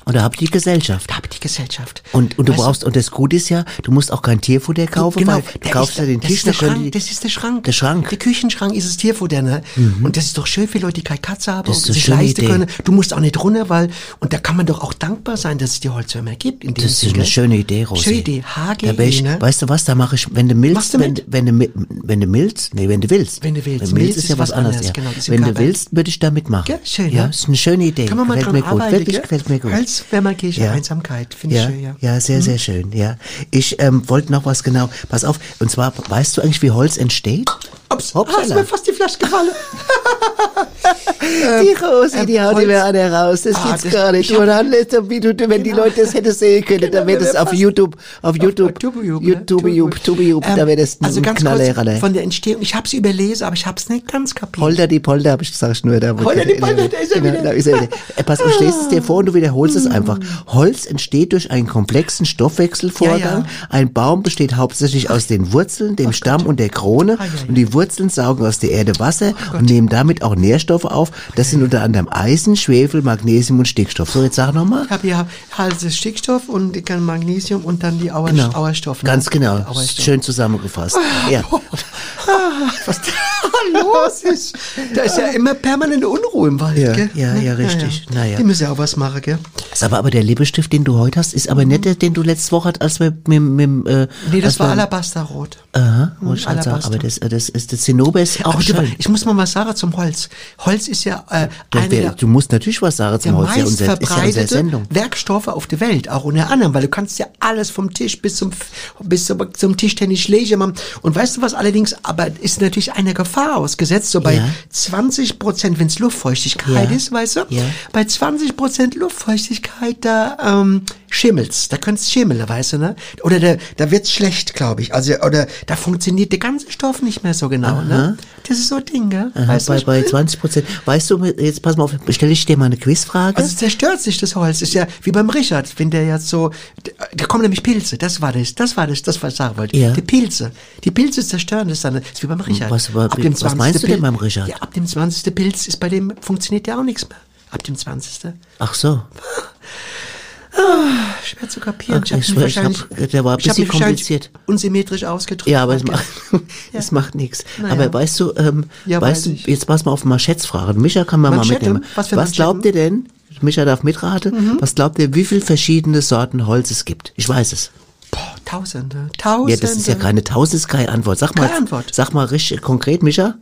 Und da habt ihr die Gesellschaft. da hab ich die Gesellschaft. Und, und du Weißt brauchst, und das Gute ist ja, du musst auch kein Tierfutter kaufen, genau, weil du kaufst ist, ja den das Tisch, ist der Schrank, die- das ist der Schrank. Der Schrank. Der Küchenschrank ist das Tierfutter, ne? Und das ist doch schön für Leute, die keine Katze haben Das und ist eine sich leisten Idee. können. Du musst auch nicht runter, weil, und da kann man doch auch dankbar sein, dass es die Holzwürmer gibt. In dem Das ist Sinne. eine schöne Idee, Rosi. Schöne Idee. HGE, Da ich, ne? Weißt du was, da mache ich, wenn du du wenn, wenn du, wenn du willst, nee, wenn du willst. Wenn du willst. Wenn willst, ist ja was anderes, ja. genau, ist wenn du willst, würde ich da mitmachen. Ja, schön, Ja, ne? ist eine schöne Idee. Kann man mal dran mir gut. arbeiten, Wirklich gefällt mir gut. Holzwärmerkirche, Ja. Einsamkeit, finde ich Ja, schön, ja. ja, sehr, sehr schön, ja. Ich ähm, wollte noch was genau, pass auf, und zwar, weißt du eigentlich, wie Holz entsteht? Ups, Hoppsala. hast mir fast die Flasche gefallen. Die Rosi, die haut Holz- immer eine raus, das Ah, gibt's das- gar nicht. Und dann lässt du, wenn die Leute das hätten sehen können, dann wäre das auf YouTube, auf YouTube, Tubiub, ne? YouTube, Tubiub. Tubiub, Ähm, da wäre das also ganz Knaller, kurz von der Entstehung. Ich habe es überlesen, aber ich habe es nicht ganz kapiert. Holder die Polder, habe ich gesagt, nur da. Holder die Polder, da ist er Genau, wieder. Da ist er wieder. Äh, Pass auf, ich lese es dir vor und du wiederholst es einfach. Holz entsteht durch einen komplexen Stoffwechselvorgang. Ein Baum besteht hauptsächlich aus den Wurzeln, dem Stamm und der Krone. Und die Wurzeln saugen aus der Erde Wasser und nehmen damit auch Nährstoffe auf. Das sind unter anderem Eisen, Schwefel, Magnesium und Stickstoff. So, jetzt sag nochmal. Ich habe hier halt das Stickstoff und Magnesium und dann die Auer Genau. Auerstoff. ne? Ganz genau. Auerstoff. Schön zusammengefasst. Ja. Was da los ist. Da ist ja immer permanente Unruhe im Wald, Ja, gell? ja, ja, richtig. Naja. Die müssen ja auch was machen, gell? Ist aber, aber der Lippenstift, den du heute hast, ist aber nicht der, den du letzte Woche hattest, als wir mit, mit, äh, Nee, das war Alabasterrot. Aha, Hm, sagen, Alabaster. aber das, äh, das ist, das Zinnober ist auch Aber schön. ich muss mal was sagen zum Holz. Holz ist ja äh, Der, eine der, der, du musst natürlich was sagen der zum Holz, ja, unser, ist ja unsere verbreitete Sendung. Werkstoffe auf der Welt, auch unter anderem, weil du kannst ja alles vom Tisch bis zum bis zum, zum Tischtennis Schläge machen. Und weißt du was allerdings, aber ist natürlich einer Gefahr ausgesetzt, so bei Ja. 20 Prozent, wenn es Luftfeuchtigkeit Ja. ist, weißt du, Ja. bei 20 Prozent Luftfeuchtigkeit, da ähm, schimmelt's, da könnt's schimmeln, weißt du, ne? Oder da, da wird's schlecht, glaube ich. Also, oder da funktioniert der ganze Stoff nicht mehr so genau, ne? Das ist so ein Ding, gell? Aha, Weißt du, bei, bei meine? 20 Prozent. Weißt du, jetzt pass mal auf, stelle ich dir mal eine Quizfrage. Also zerstört sich das Holz. Ist ja wie beim Richard, wenn der jetzt so, da kommen nämlich Pilze. Das war das, das war das, das was ich sagen wollte. Ja. Die Pilze, die Pilze zerstören das dann. Das ist wie beim Richard. Was- was- Ab dem was 20. meinst du denn beim Richard? Ja, ab dem 20. Pilz ist bei dem funktioniert ja auch nichts mehr. Ab dem 20. Ach so. Schwer zu kapieren. Okay, ich- wahrscheinlich- hab- der war ein bisschen kompliziert. Unsymmetrisch ausgedrückt. Ja, aber es macht, es macht nichts. Naja. Aber weißt du, ähm, Ja, weißt weiß du, jetzt pass mal auf Manschettfragen. Micha kann man mal Manschetten? mitnehmen. Was für Was glaubt ihr denn? Micha darf mitraten. Mhm. Was glaubt ihr, wie viele verschiedene Sorten Holz es gibt? Ich weiß es. Boah, Tausende, Tausende. Ja, das ist ja keine Tausend, ist keine Antwort. Sag mal, Keine Antwort. sag mal richtig konkret, Micha.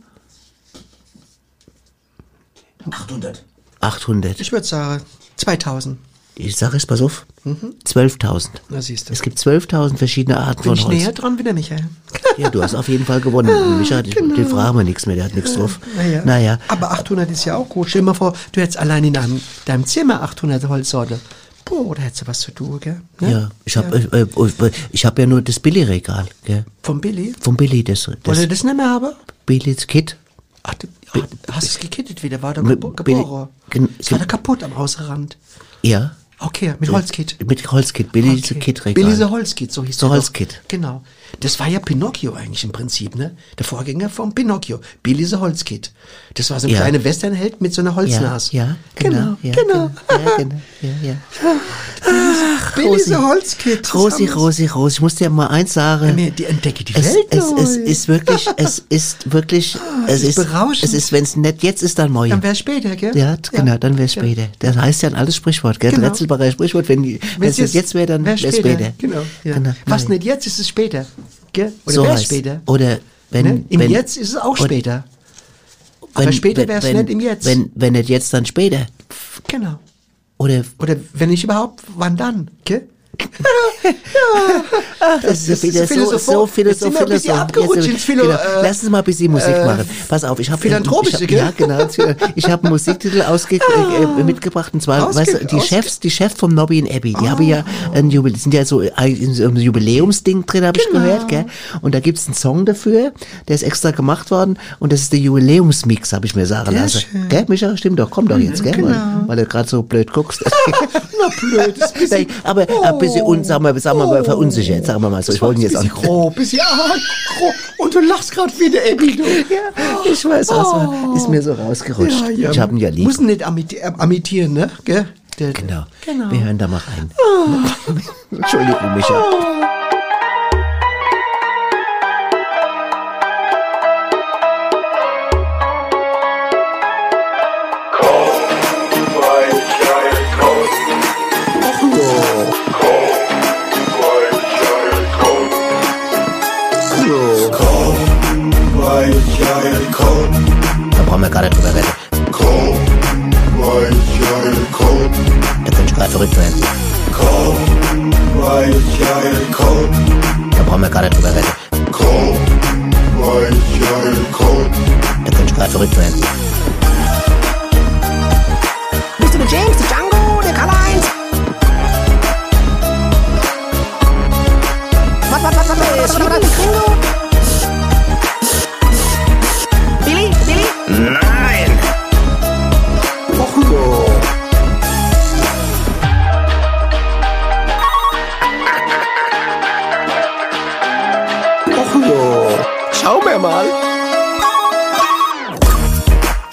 800. 800. Ich würde sagen 2000. Ich sage es, pass auf. 12.000. Na siehst du. Es gibt 12.000 verschiedene Arten Bin von ich Holz. näher dran wie der Michael. Ja, du hast auf jeden Fall gewonnen. Micha, den fragen wir nichts mehr, der hat nichts drauf. Naja. Naja. Aber 800 ist ja auch gut. Stell dir mal vor, du hättest allein in deinem, deinem Zimmer 800 Holzsorte. Boah, da hättest du was zu tun, gell? Ne? Ja, ich habe äh, äh, ich hab ja nur das Billy-Regal, gell? Vom Billy? Vom Billy, das, Wollt das ihr das nicht mehr haben? Billy's Kit. Ach, du, ja, hast du es gekittet wieder? War der Mit gebo Billy- geboren? gen- Es war da kaputt am Außenrand. Ja. Okay, mit Holzkit. Mit Holzkit, Billy's Okay. Kit-Regal. Billy the Holzkit, so hieß So der. Holzkit. Genau. Das war ja Pinocchio eigentlich im Prinzip, ne? Der Vorgänger vom Pinocchio. Billy the Holzkit. Das war so ein Ja. kleiner Westernheld mit so einer Holznase. ja, genau. Genau, ja, genau. Ja, genau. Ja, ja. Billy the Holzkit. das Rosi, Rosi, Rosi, ich muss dir mal eins sagen. Die entdecke die Es, Welt es, es ist wirklich, es ist wirklich, es ist ist, berauschend. es ist, wenn es nicht jetzt ist, dann morgen. Dann wär's später, gell? Ja, genau, dann wäre später. Das heißt ja ein altes Sprichwort, gell? Genau. Rätselbarer Sprichwort, wenn, es jetzt wäre, dann wäre wär's es später. Genau. Genau. Was nicht jetzt, ist es später. Gell? Oder so heißt. später. Oder wenn, ne? Im wenn Jetzt ist es auch später. Aber später wär's wenn, nicht im Jetzt. Wenn, wenn nicht jetzt, dann später. Genau. Oder Oder wenn nicht überhaupt, wann dann? Gell? Ach, das ist ja das wieder ist so, so Philosoph- Philosoph, Jetzt ein abgerutscht ins Philo- genau. äh, Lass uns mal ein bisschen Musik äh, machen. Pass auf, ich habe Philanthropische, ich hab, Ja, genau. Ich habe einen Musiktitel ausge äh, äh, mitgebracht und zwar, Ausge- weißt du, die Chefs, die Chefs vom Nobby und Abbey, die haben ja ein Jubiläum, die sind ja so ein in so einem Jubiläumsding drin, habe ich Genau. gehört, gell? Und da gibt's einen Song dafür, der ist extra gemacht worden und das ist der Jubiläumsmix, habe ich mir sagen Sehr lassen. schön. Gell, Micha? Stimmt doch, komm doch jetzt, gell? Genau. Weil, weil du gerade so blöd guckst. Na blöd, ist ein bisschen, aber ein bisschen, un, sagen wir, sagen wir mal, verunsichert, sagen wir mal so. Ich wollte jetzt auch nicht. grob, bisschen ah, grob. Und du lachst gerade wieder, Abby, du. Ja, ich weiß, was ist mir so rausgerutscht. Ich habe ihn ja lieb. Muss ihn nicht äh, imitieren, ne? Gell? Genau. Genau. Wir hören da mal rein. Entschuldigung, Micha. Da brauchen wir gar nicht drüber reden. Da könnte ich gerade verrückt werden. Da brauchen wir nicht drüber reden. Da könnte ich gerade verrückt werden. Schau mir mal.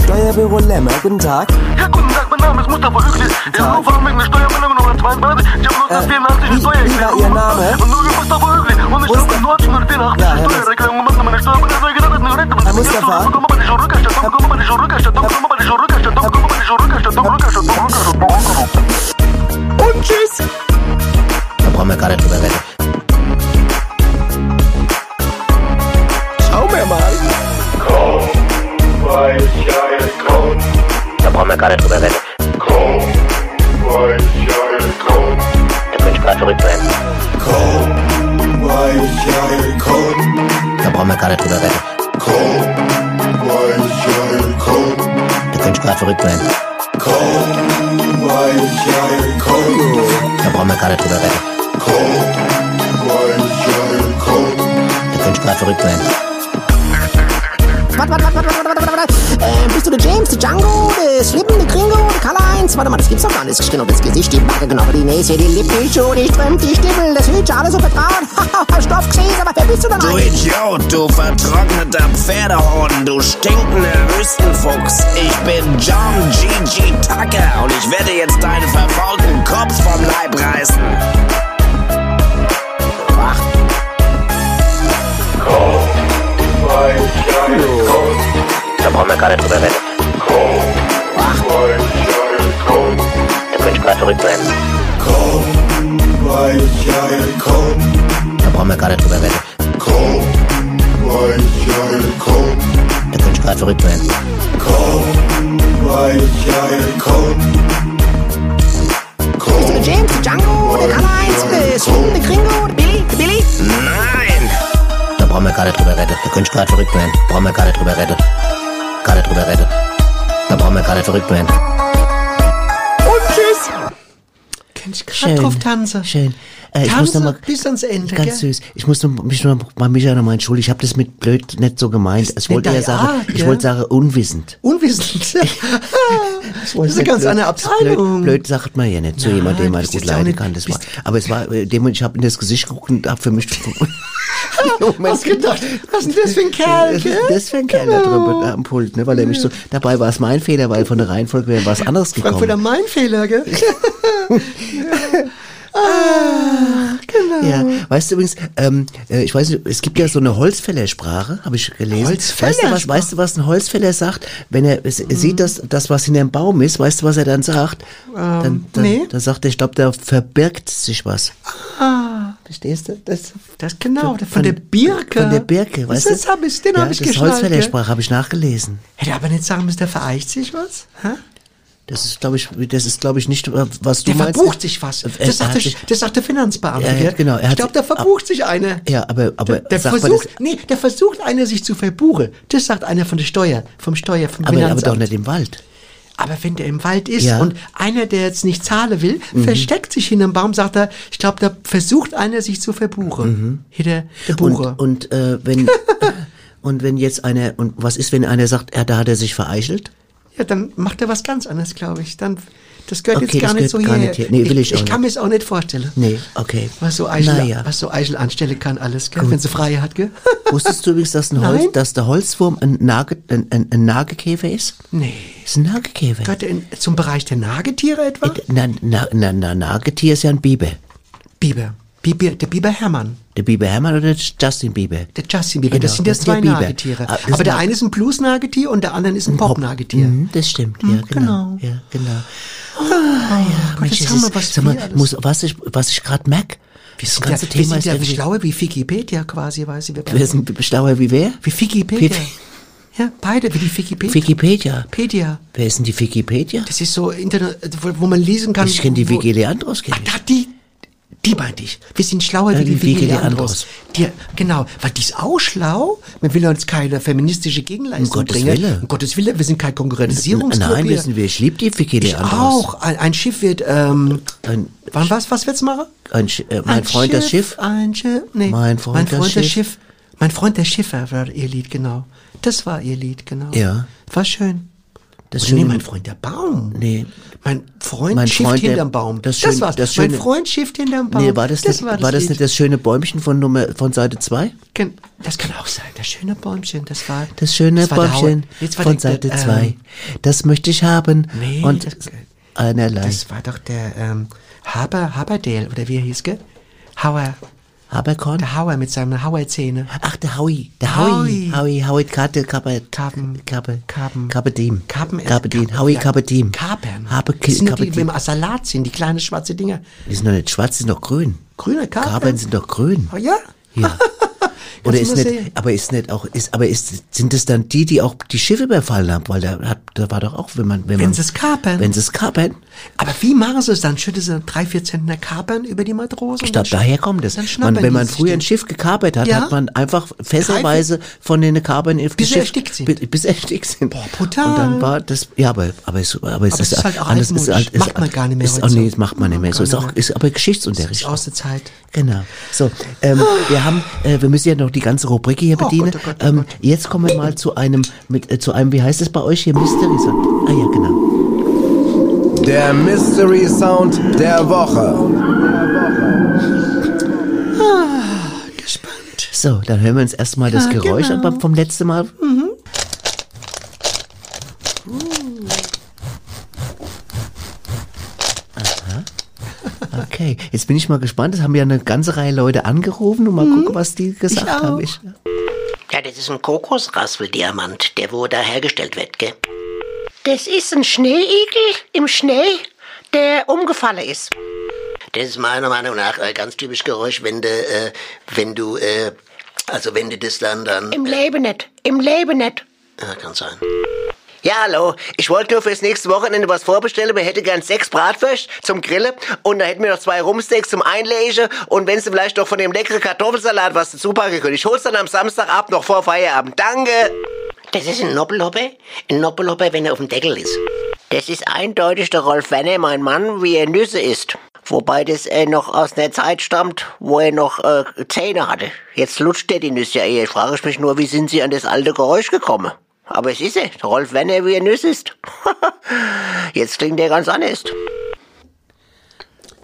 Steuerbüro Lemmer, guten Tag. Ja, guten Tag, mein Name ist Mustafa Ökli. Ich rufe an wegen der Steuermeldung Nummer 32. Ich habe 1984 wie- wie war Ihr Name? Und nur Mustafa Ökli. Und ich habe 1984 Ja, die Herr Steuerregelung gemacht und meine Steuerbescheinigung gedacht, dass eine Rente Herr Mustafa? Wir wir wir wir. Und tschüss. Da brauchen wir gar nicht drüber reden. Da brauchen wir gar nicht drüber reden. Da könnte gerade verrückt werden. Da brauchen wir nicht drüber reden. Da könnte ich gerade verrückt werden. Da brauchen wir nicht drüber reden. Da könnte ich gerade verrückt werden. Was, was, was, was, was, was? Äh, bist du der James, der Django, der Slippen, der Gringo, der Karl-Heinz? Warte mal, das gibt's doch gar nicht. Das genau das Gesicht, die Backe, genau die Nase, die Lippen, die Schuhe, die Strümpfe, die Stiefel, das Hütchen, alles so vertraut. Haha, Stoffkäse, aber wer bist du denn Du? Idiot, du vertrockneter Pferdehorn, du stinkender Wüstenfuchs. Ich bin John G.G. Tucker und ich werde jetzt deinen verfaulten Kopf vom Leib reißen. Ach, Da brauchen wir gar nicht drüber reden. Da könnte ich gerade verrückt werden. Da brauchen wir gar nicht drüber reden. Da könnte ich gerade verrückt werden. Bist du der James, Django, der Karl-Heinz, der Slippen, der Gringo, der Billy, der Billy? nein! Da brauchen wir gar nicht drüber reden. Da könnte ich gerade verrückt werden. Brauchen wir gar nicht drüber reden. Gar nicht drüber reden. Da brauchen wir gar nicht verrückt werden. Und tschüss. Kann ich gerade drauf tanzen. Schön. Äh, ich muss noch mal, bis ans Ende, ganz gell? süß. Ich muss noch, mich noch mal Micha noch mal entschuldigen. Ich habe das mit blöd nicht so gemeint. Ich wollte ja sagen, Art, ich wollte sagen unwissend. Unwissend. das ist eine ganz andere Abteilung. Blöd, blöd sagt man ja nicht zu jemandem, den man gut leiden nicht- kann. Das war, aber es war, äh, dem, ich habe in das Gesicht geguckt und habe für mich Hast gedacht, was ist denn das für ein Kerl, Das gell? ist das für ein Kerl da drüben am Pult, ne? Weil er mich so, dabei war es mein Fehler, weil von der Reihenfolge wäre was anderes gekommen. Frankfurter Main-Fehler, gell? Ja, weißt du übrigens, ähm, äh, ich weiß nicht, es gibt ja so eine Holzfällersprache, habe ich gelesen. Holzfällersprache? Weißt du, was, weißt du, was ein Holzfäller sagt, wenn er es, er sieht, dass das, was hinter dem Baum ist, weißt du, was er dann sagt? dann, dann, nee. dann sagt er, ich glaube, da verbirgt sich was. Ah, Verstehst du? Das, das genau, von, der Birke. Von der Birke, weißt das du? hab ich, den ja, hab ich das ist geschnallt, gell? Holzfällersprache, habe ich nachgelesen. Hätte aber nicht sagen müssen, da vereicht sich was? Hä? Das ist, glaube ich, das ist, glaube ich, nicht, äh, was du Der meinst. verbucht sich was. Er- Das er sagt, hat der, sich- das sagt der Finanzbeamte. Ja, genau, er Ich glaube, da verbucht sich einer. Ja, aber, aber Der man versucht, nee, der versucht einer sich zu verbuchen. Das sagt einer von der Steuer, vom Steuer, vom aber, aber Finanzamt. doch nicht im Wald. Aber wenn der im Wald ist Ja. und einer, der jetzt nicht zahlen will, Mhm. versteckt sich hinter einem Baum, sagt er, ich glaube, da versucht einer sich zu verbuchen. Hier der, der Bucher. Mhm. Und, und äh, wenn und wenn jetzt einer und was ist, wenn einer sagt, ja, da hat er sich vereichelt? Ja, dann macht er was ganz anderes, glaube ich. Dann, das gehört Okay, jetzt gar nicht so gar her. nicht her. Nee, will ich auch ich kann mir es auch nicht vorstellen. Nee, okay. Was so Eichel, Naja. was so Eichel anstellen kann alles, gell? wenn sie frei hat, gell? Wusstest du übrigens, dass, ein Holz, dass der Holzwurm ein, Nage, ein, ein, ein Nagekäfer ist? Nee. Ist ein Nagekäfer. Gehört er in, zum Bereich der Nagetiere etwa? Na, na, na, na, Nagetier ist ja ein Biber. Biber. Biber. Der Biber Hermann. Der Biber Hermann oder der Justin Bieber? Der Justin Bieber. Genau, das sind ja sind zwei Biber. Nagetiere. Ah, Aber der eine ist ein Blues-Nagetier und der andere ist ein Pop-Nagetier. Mhm, das stimmt, ja, genau. Ja, genau. Ah, ja, Gott, Mensch, jetzt haben wir was sag mal, wir muss, was ich, was ich gerade merk, Wir das sind, ganze ja, wir Thema sind ist ja irgendwie, schlauer wie Wikipedia quasi, weiß ich. Wir wir sind schlauer wie wer? wie Wikipedia. Wie- Ja, beide, wie die Wikipedia. Wikipedia. Wikipedia. Wer ist denn die Wikipedia? Das ist so Internet, wo, man lesen kann. Ich kenne die Wiki Leandros, kenn Ah, da, die, die meinte ich. Wir sind schlauer Ja, wie die Leandros. Leandros. Die, genau, weil die ist auch schlau. Man will uns keine feministische Gegenleistung Um Gottes bringen. Willen. Um Gottes Willen, wir sind kein Konkurrenzierungsclub Nein, wissen wir, ich liebe die Ich Leandros. auch. Ein, ein Schiff wird, ähm, Ein, wann was, was wird's machen? ein, äh, mein ein Freund das Schiff. Ein Schiff, nee. Mein Freund das das Schiff. Schiff. Mein Freund der Schiffer war ihr Lied, genau. Das war ihr Lied, genau. Ja. War schön. Das schöne, nee, mein Freund der Baum. Nee. Mein Freund Mein schifft Freund der- hinterm Baum. das Das, schöne- war's. das mein schöne- Freund schifft hinterm Baum. Nee, war das, nicht, war das, Lied. nicht das schöne Bäumchen von Nummer, von Seite 2? Gen- Das kann auch sein. Das schöne Bäumchen, das war. Das schöne das war Bäumchen war von Seite der, 2. ähm, Das möchte ich haben. Nee, und das- einerlei. Das war doch der ähm, Haber, Haberdale, oder wie er hieß, gell? Hauer. Haberkorn? Der Hauer mit seinen Hauerzähne. Ach, der Howie. Der Howie. Howie. Howie, Howie, Karte, Kappe, Karpen. Kappe, Karpen. Kapedim. Karpen. Kapedim. Howie, Kapedim. Kapern. Habe, Das sind die, wenn wir Salat sind, die kleinen schwarze Dinger. Die sind doch nicht schwarz, die sind doch grün. Grüne Kapern. Kapern sind doch grün. Oh ja? Ja. Oder ist nicht, sehen. aber ist nicht auch, ist, aber ist, sind es dann die, die auch die Schiffe überfallen haben? Weil da hat, da war doch auch, wenn man, wenn, Wenn man, sie es kapern. wenn sie es kapern. Aber wie machen sie es dann? Schütten sie drei, vier Zentner Kapern über die Matrosen? Ich glaube, daher kommt es. Man, wenn man früher ein Schiff gekapert hat, Ja. hat man einfach fässerweise von den Kapern auf Bis das sie Schiff, erstickt sind. Bis, erstickt sind. Boah, brutal. Und dann war das, ja, aber, aber es, aber es Aber es ist halt auch anders, ist ist, Macht man gar nicht mehr Ist, oh, nee, das macht man nicht mehr so. Ist auch, ist aber Geschichtsunterricht. ist aus der Zeit. Genau. So, ähm, wir haben, äh, wir müssen ja noch die ganze Rubrik hier Oh bedienen. Gott, oh Gott, oh ähm, jetzt kommen wir mal zu einem, mit, äh, zu einem, wie heißt es bei euch hier, Mystery Sound? Ah ja, genau. Der Mystery Sound der Woche. Gespannt. So, dann hören wir uns erstmal das Ja, Geräusch genau. an vom letzten Mal. Aha. Okay, jetzt bin ich mal gespannt. Es haben ja eine ganze Reihe Leute angerufen und mal gucken, was die gesagt auch. haben. Ich, Ja, das ist ein Kokosraspeldiamant, der wo da hergestellt wird, gell? Das ist ein Schneeigel im Schnee, der umgefallen ist. Das ist meiner Meinung nach ein ganz typisch Geräusch, wenn du, äh, wenn du, äh, also wenn du das dann dann... Im Leben nicht. Im Leben nicht. Ja, kann sein. Ja, hallo. Ich wollte nur fürs nächste Wochenende was vorbestellen. Wir hätten gern sechs Bratwürste zum Grillen und da hätten wir noch zwei Rumsteaks zum Einlegen und wenn Sie vielleicht noch von dem leckeren Kartoffelsalat was dazu packen können. Ich hol's dann am Samstagabend noch vor Feierabend. Danke. Das ist ein Noppelhoppe. Ein Noppelhoppe, wenn er auf dem Deckel ist. Das ist eindeutig der Rolf Werner, mein Mann, wie er Nüsse isst. Wobei das äh, noch aus einer Zeit stammt, wo er noch äh, Zähne hatte. Jetzt lutscht er die Nüsse ja eher. Ich frage mich nur, wie sind Sie an das alte Geräusch gekommen? Aber es ist er, Rolf Werner, wie er Nüsse isst. Jetzt klingt er ganz anders.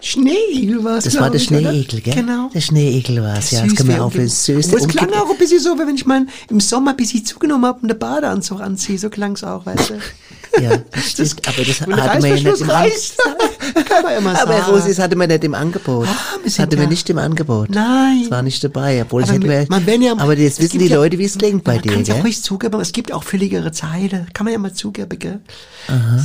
Schneeigel war es, das war der Schneeigel, gell? Genau. Der Schneeigel war es, ja. Das kann man auch umge- für süß. Aber es klang auch ein bisschen so, wie wenn ich mal im Sommer ein bisschen zugenommen habe und einen Badeanzug anziehe. So klang es auch, weißt du. Ja, das stimmt, aber das der hatte man ja nicht im Angebot. kann man Aber sagen. Rosi, das hatte man nicht im Angebot. das hatte man nicht im Angebot. Nein. Das war nicht dabei, obwohl das Aber hätten wir, man, wenn ja, aber jetzt es wissen die Leute, wie es klingt bei man dir, kann's auch gell? ruhig zugeben, es gibt auch fülligere Zeiten. Kann man ja mal zugeben, gell?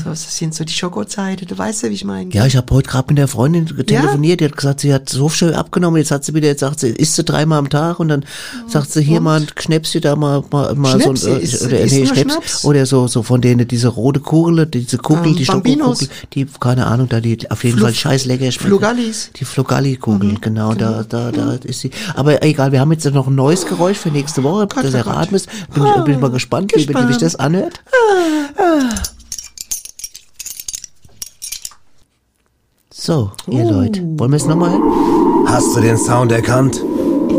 So, das sind so die Schokozeiten, du weißt ja, wie ich meine. Ja, ich habe heute gerade mit der Freundin Freundin telefoniert, die hat gesagt, sie hat so schön abgenommen, jetzt hat sie wieder, jetzt sagt sie, isst sie dreimal am Tag und dann sagt sie, hier mal ein Schnäpschen da mal, mal, mal so ein, ist- oder, ist nee, Schnaps, Schnaps? oder so, so von denen, diese rote Kugel, diese Kugel, Ähm, die? Schokokugel, die, keine Ahnung, da die auf jeden Flu- Fall scheiß lecker schmecken. Flugallis. Die Flugalli-Kugel, genau, da, da, da ist sie. Aber egal, wir haben jetzt noch ein neues Geräusch für nächste Woche, das ihr raten müsst. Bin, ich, bin ich mal gespannt, wie, wie sich gespannt. das anhört. So, ihr Leute, wollen wir es nochmal? Hast du den Sound erkannt?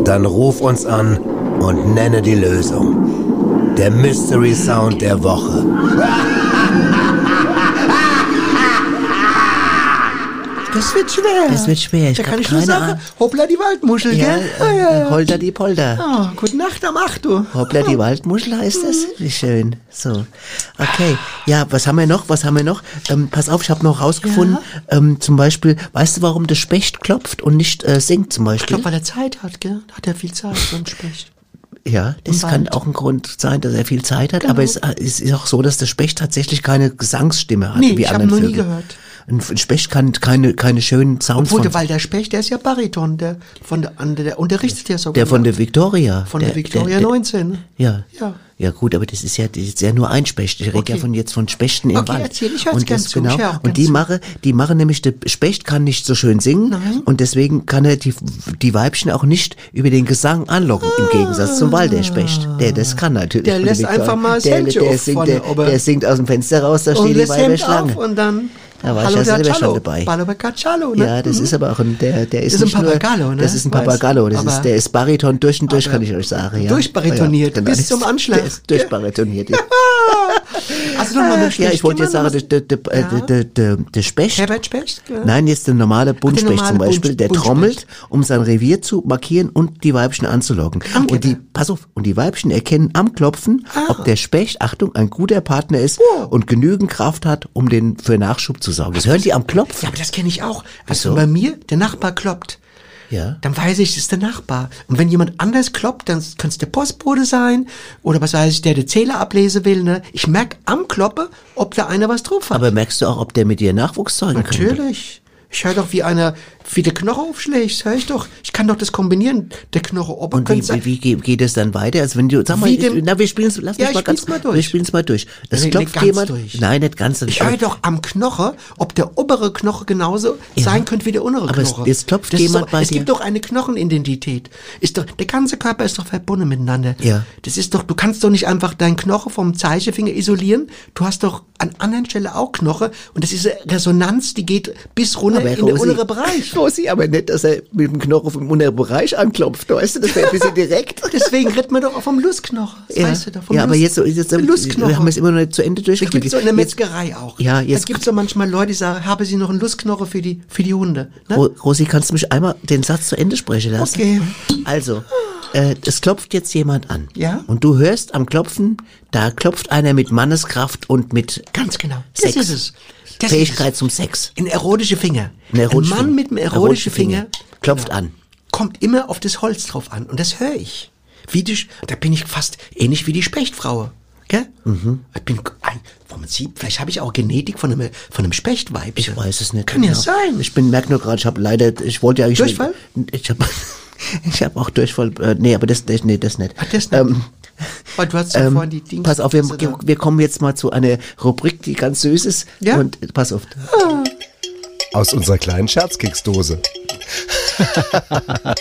Dann ruf uns an und nenne die Lösung. Der Mystery Sound der Woche. Das wird schwer. Das wird schwer, ich da kann ich nur sagen, Ahnung. hoppla die Waldmuschel, Ja, gell? Ah, ja, äh, ja. Holter die Polter. Oh, gute Nacht am 8 Uhr. Hoppla, die Waldmuschel heißt das? Wie schön. So. Okay. Ja, was haben wir noch? Was haben wir noch? Ähm, pass auf, ich habe noch rausgefunden, ähm, zum Beispiel, weißt du, warum der Specht klopft und nicht äh, singt zum Ich Beispiel? glaube, weil er Zeit hat, gell? Hat er viel Zeit, so ein Specht. Ja, das kann auch ein Grund sein, dass er viel Zeit hat, Genau. aber es, äh, es ist auch so, dass der Specht tatsächlich keine Gesangsstimme hat, Nee, wie ich anderen noch nie Vögel. gehört. Ein Specht kann keine, keine schönen Sounds Obwohl, der, weil der Specht, der ist ja Bariton, der von der, der unterrichtet ja sogar. der von der Victoria. Von der, der Victoria der, 19. Ja. Ja. Ja gut, aber das ist ja, das ist ja nur ein Specht. Ich rede Okay. ja von jetzt von Spechten im Okay, Wald. erzähl, ich und das, zu, ich genau. gern und die zu. machen, die machen nämlich, der Specht kann nicht so schön singen Nein. und deswegen kann er die, die Weibchen auch nicht über den Gesang anlocken, im Gegensatz zum Wald, der Specht. Der das kann natürlich. Der lässt einfach mal das der, der, singt, der, der singt aus dem Fenster raus, da Und steht die Weiber Schlange. und dann Da war ich Hallo ja der selber schon dabei. Caccialo, ne? Ja, das Mhm. ist aber auch ein, der, der ist, Das ist ein Papagallo, ne? Das ist ein. Papagallo, das Aber- ist, der ist Bariton durch und durch, kann ich euch sagen, ja. durchbaritoniert, ja, bis das zum Anschlag. Der ist durchbaritoniert, ja. Also nochmal mit Ach, ja, ich wollte jetzt sagen, Specht, der, der, der, Ja. der, der, der Specht. Herbert Specht? Ja. Nein, jetzt der normale Buntspecht normale zum Beispiel, Bunt- der trommelt, um sein Revier zu markieren und die Weibchen anzulocken. Und die, pass auf, und die Weibchen erkennen am Klopfen, Ah. ob der Specht, Achtung, ein guter Partner ist Oh. und genügend Kraft hat, um den für Nachschub zu sorgen. Das hören die am Klopfen. Ja, aber das kenne ich auch. Also Wieso? bei mir, der Nachbar kloppt. Ja. Dann weiß ich, das ist der Nachbar. Und wenn jemand anders kloppt, dann könnte es der Postbote sein oder was weiß ich, der der Zähler ablesen will. Ne? Ich merk am Kloppe, ob da einer was drauf hat. Aber merkst du auch, ob der mit dir Nachwuchs zeugen kann? Natürlich. Ich höre doch, wie einer, wie der Knoche aufschlägt. Das höre ich doch. Ich kann doch das kombinieren. Der Knoche oben Und wie, wie, wie geht- es dann weiter? Also wenn du, sag mal, dem- na, wir spielen lass Ja, mich ich mal ganz, mal durch. wir spielen es mal durch. Es Nee, klopft nicht ganz jemand, durch. nein, nicht ganz durch. Ich höre doch am Knoche, ob der obere Knoche genauso Ja. sein könnte wie der untere Aber es- Knoche. jetzt klopft Das jemand doch, bei Es dir. gibt doch eine Knochenidentität. Ist doch, der ganze Körper ist doch verbunden miteinander. Ja. Das ist doch, du kannst doch nicht einfach deinen Knoche vom Zeigefinger isolieren. Du hast doch an anderen Stellen auch Knoche und das ist eine Resonanz, die geht bis runter Aber in den Rosi- unteren Bereich. Rosi, aber nicht, dass er mit dem Knochen vom unteren Bereich anklopft, weißt du, das wäre ein bisschen direkt. Deswegen redet man doch auch vom Lustknochen. Das Ja, weißt du doch. Vom ja aber jetzt, so- jetzt wir Lustknochen. haben es immer noch nicht zu Ende Da durchgeführt. gibt's so in der Metzgerei auch. Ja, jetzt- Da gibt's so manchmal Leute, die sagen, haben Sie noch einen Lustknochen für die, für die Hunde? Ne? Ro- Rosi, kannst du mich einmal den Satz zu Ende sprechen lassen? Okay. Also, äh, es klopft jetzt jemand an. Ja. Und du hörst am Klopfen, da klopft einer mit Manneskraft und mit Ganz genau. Sex. Das ist es. Das Fähigkeit zum Sex. Ein erotischer Finger. Ein erotischer Mann Finger. mit einem erotischen Finger. Finger. Klopft Genau. an. Kommt immer auf das Holz drauf an. Und das höre ich. Wie die, da bin ich fast ähnlich wie die Spechtfrau. Gell? Mhm. Ich bin ein, wo man sieht, vielleicht habe ich auch Genetik von einem, von einem Spechtweibchen. Ich weiß es nicht. Kann ja genau. sein. Ich bin, merk nur gerade, ich habe leider, ich wollte ja eigentlich... Durchfall? Ich habe ich hab auch Durchfall, äh, nee, aber das, das, nee, das nicht. Ach, das nicht. Ähm, Weil du hast ja ähm, vorhin die Dings. pass auf, wir, wir kommen jetzt mal zu einer Rubrik, die ganz süß ist. Ja? Und pass auf. Aus unserer kleinen Scherzkeksdose.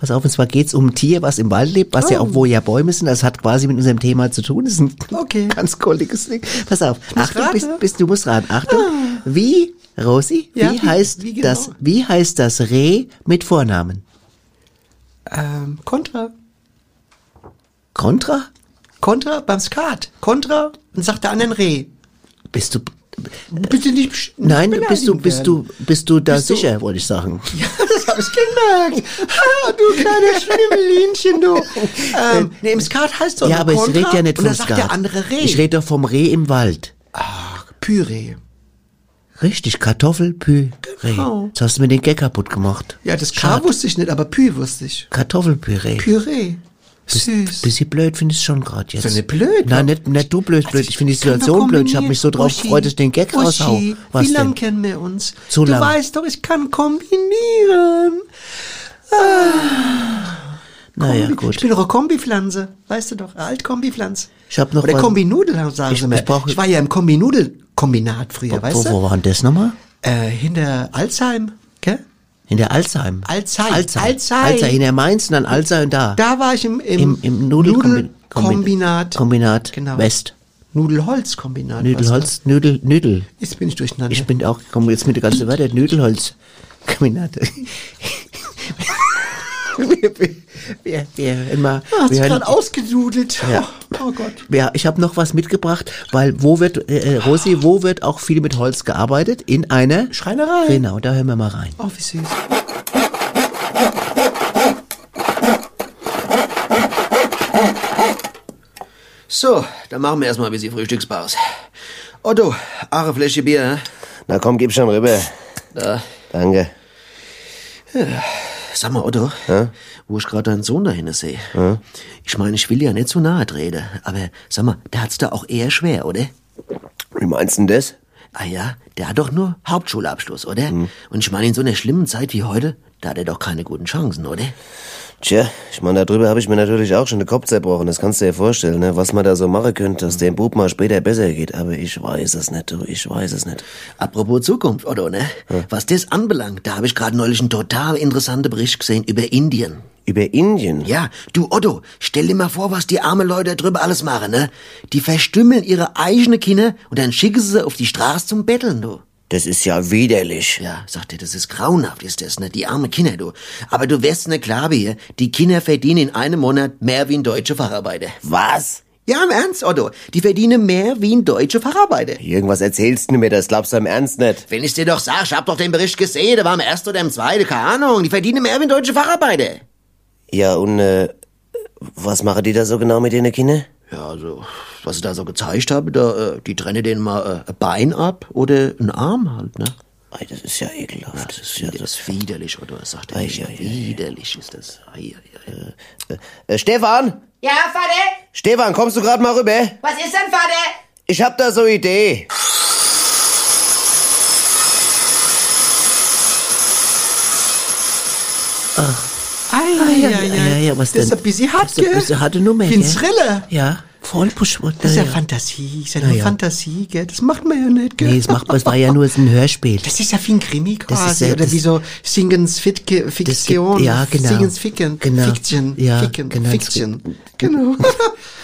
Pass auf, und zwar geht's um ein Tier, was im Wald lebt, was ja Oh. auch, wo ja Bäume sind. Das hat quasi mit unserem Thema zu tun. Das ist ein Okay. ganz kolliges Ding. Pass auf. Achtung, bist, bist, du musst raten. Achtung. Wie, Rosi, Ja, wie, wie- heißt wie genau? das, wie heißt das Reh mit Vornamen? Ähm, Kontra. Contra? Kontra beim Skat. Kontra und sagt der anderen Reh. Bist du, Bitte nicht. besch- nein, nicht bist du, bist du, bist du da Bist sicher, wollte ich sagen. Ja, das habe ich gemerkt. Ha, du kleines Schwimmelinchen, du. Ähm, nee, im Skat heißt doch Ja, aber ich Kontra rede ja nicht und vom sagt Skat. der andere Reh. Ich rede doch vom Reh im Wald. Püree. Richtig, Kartoffelpüree. Genau. Jetzt hast du mir den Gag kaputt gemacht. Ja, das K Schade. wusste ich nicht, aber Pü wusste ich. Kartoffelpüree. Püree. Süß. Bisschen blöd finde ich schon gerade jetzt. Ist doch nicht blöd, Nein, nicht, nicht du blöd, blöd. Ich finde die Situation blöd. Ich habe mich so drauf Uschi, gefreut, dass ich den Gag raushau. Uschi, Was wie lange kennen wir uns? Zu du lang. weißt doch, ich kann kombinieren. Naja, Kombi- gut. Ich bin doch eine Kombipflanze, weißt du doch, eine Altkambipflanze. Ich habe noch Oder was- Kombinudel, sagen Ich- sie mir. ich ich war ja im Kombinudel-Kombinat früher, Wo, weißt wo, du? wo war denn das nochmal? Äh, hinter Alzheim? In der Alzheim. Alzheim. Alzheim. Alzheim. Alzheim. Hinter Mainz und dann Alzheim da. Da war ich im, im, Im, im Nudelkombinat. Nudelkombinat. Kombinat Genau. West. Nudelholzkombinat. Nüdelholz, Nüdel, Nüdel. weißt du? Jetzt bin ich durcheinander. Ich bin auch, komm jetzt mit der ganzen Wörter, Nüdelholz. Wir, wir, wir, immer, Ah, hat wir hören- gerade ausgedudelt. Ja. Oh, oh Gott. Ja, ich habe noch was mitgebracht, weil wo wird, äh, äh, Rosi, wo wird auch viel mit Holz gearbeitet? In einer Schreinerei. Genau, da hören wir mal rein. Oh, wie süß. So, dann machen wir erstmal ein bisschen Frühstückspause. Otto, eine Fläche Bier, ne? Na komm, gib schon rüber. Da. Danke. Sag mal, Otto, wo ich gerade deinen Sohn dahin sehe. Ich meine, ich will ja nicht zu nahe treten, aber sag mal, der hat's da auch eher schwer, oder? Wie meinst du denn das? Ah ja, der hat doch nur Hauptschulabschluss, oder? Und ich meine, in so einer schlimmen Zeit wie heute, da hat er doch keine guten Chancen, oder? Tja, ich meine, darüber habe ich mir natürlich auch schon den Kopf zerbrochen. Das kannst du dir vorstellen, ne? was man da so machen könnte, dass dem Bub mal später besser geht. Aber ich weiß es nicht, du, ich weiß es nicht. Apropos Zukunft, Otto, ne? Was das anbelangt, da habe ich gerade neulich einen total interessanten Bericht gesehen über Indien. Über Indien? Ja, du Otto, stell dir mal vor, was die armen Leute drüber alles machen, ne? Die verstümmeln ihre eigene Kinder und dann schicken sie sie auf die Straße zum Betteln, du. Das ist ja widerlich. Ja, sagt er, das ist grauenhaft, ist das, ne? Die armen Kinder, du. Aber du wirst ne Klage hier, die Kinder verdienen in einem Monat mehr wie ein deutscher Facharbeiter. Was? Ja, im Ernst, Otto. Die verdienen mehr wie ein deutscher Facharbeiter. Irgendwas erzählst du mir, das glaubst du im Ernst nicht. Wenn ich dir doch sag, ich hab doch den Bericht gesehen, der war im ersten oder im zweiten, keine Ahnung. Die verdienen mehr wie ein deutscher Facharbeiter. Ja, und äh, was machen die da so genau mit den Kindern? Ja, also, was ich da so gezeigt habe, da, äh, die trennen denen mal äh, ein Bein ab oder einen Arm halt, ne? Ei, das ist ja ekelhaft. Das ist, wider, das ist widerlich, oder? Sagt er Ei, ei, ei, widerlich ist das. Ei, ei, ei. Äh, Stefan? Ja, Vater? Stefan, kommst du gerade mal rüber? Was ist denn, Vater? Ich hab da so eine Idee. Ah, ja, ja, ja, ja, was das ist denn? ein bisschen hart, Das ist ein gell? bisschen harte Nummer, Wie ein gell? Thriller. Ja, voll Buschwort. Das ist ja. Fantasie, ist ja nur. Fantasie, gell? Das macht man ja nicht, gell? Nee, es macht, es war ja nur ein Hörspiel. Das ist ja wie ein Krimi Das ist quasi, ja- oder das- wie so Singens Fiktion. ja, genau. Singens Ficken, Genau. Fiction, Ja, Ficken, genau. Fiction. Genau.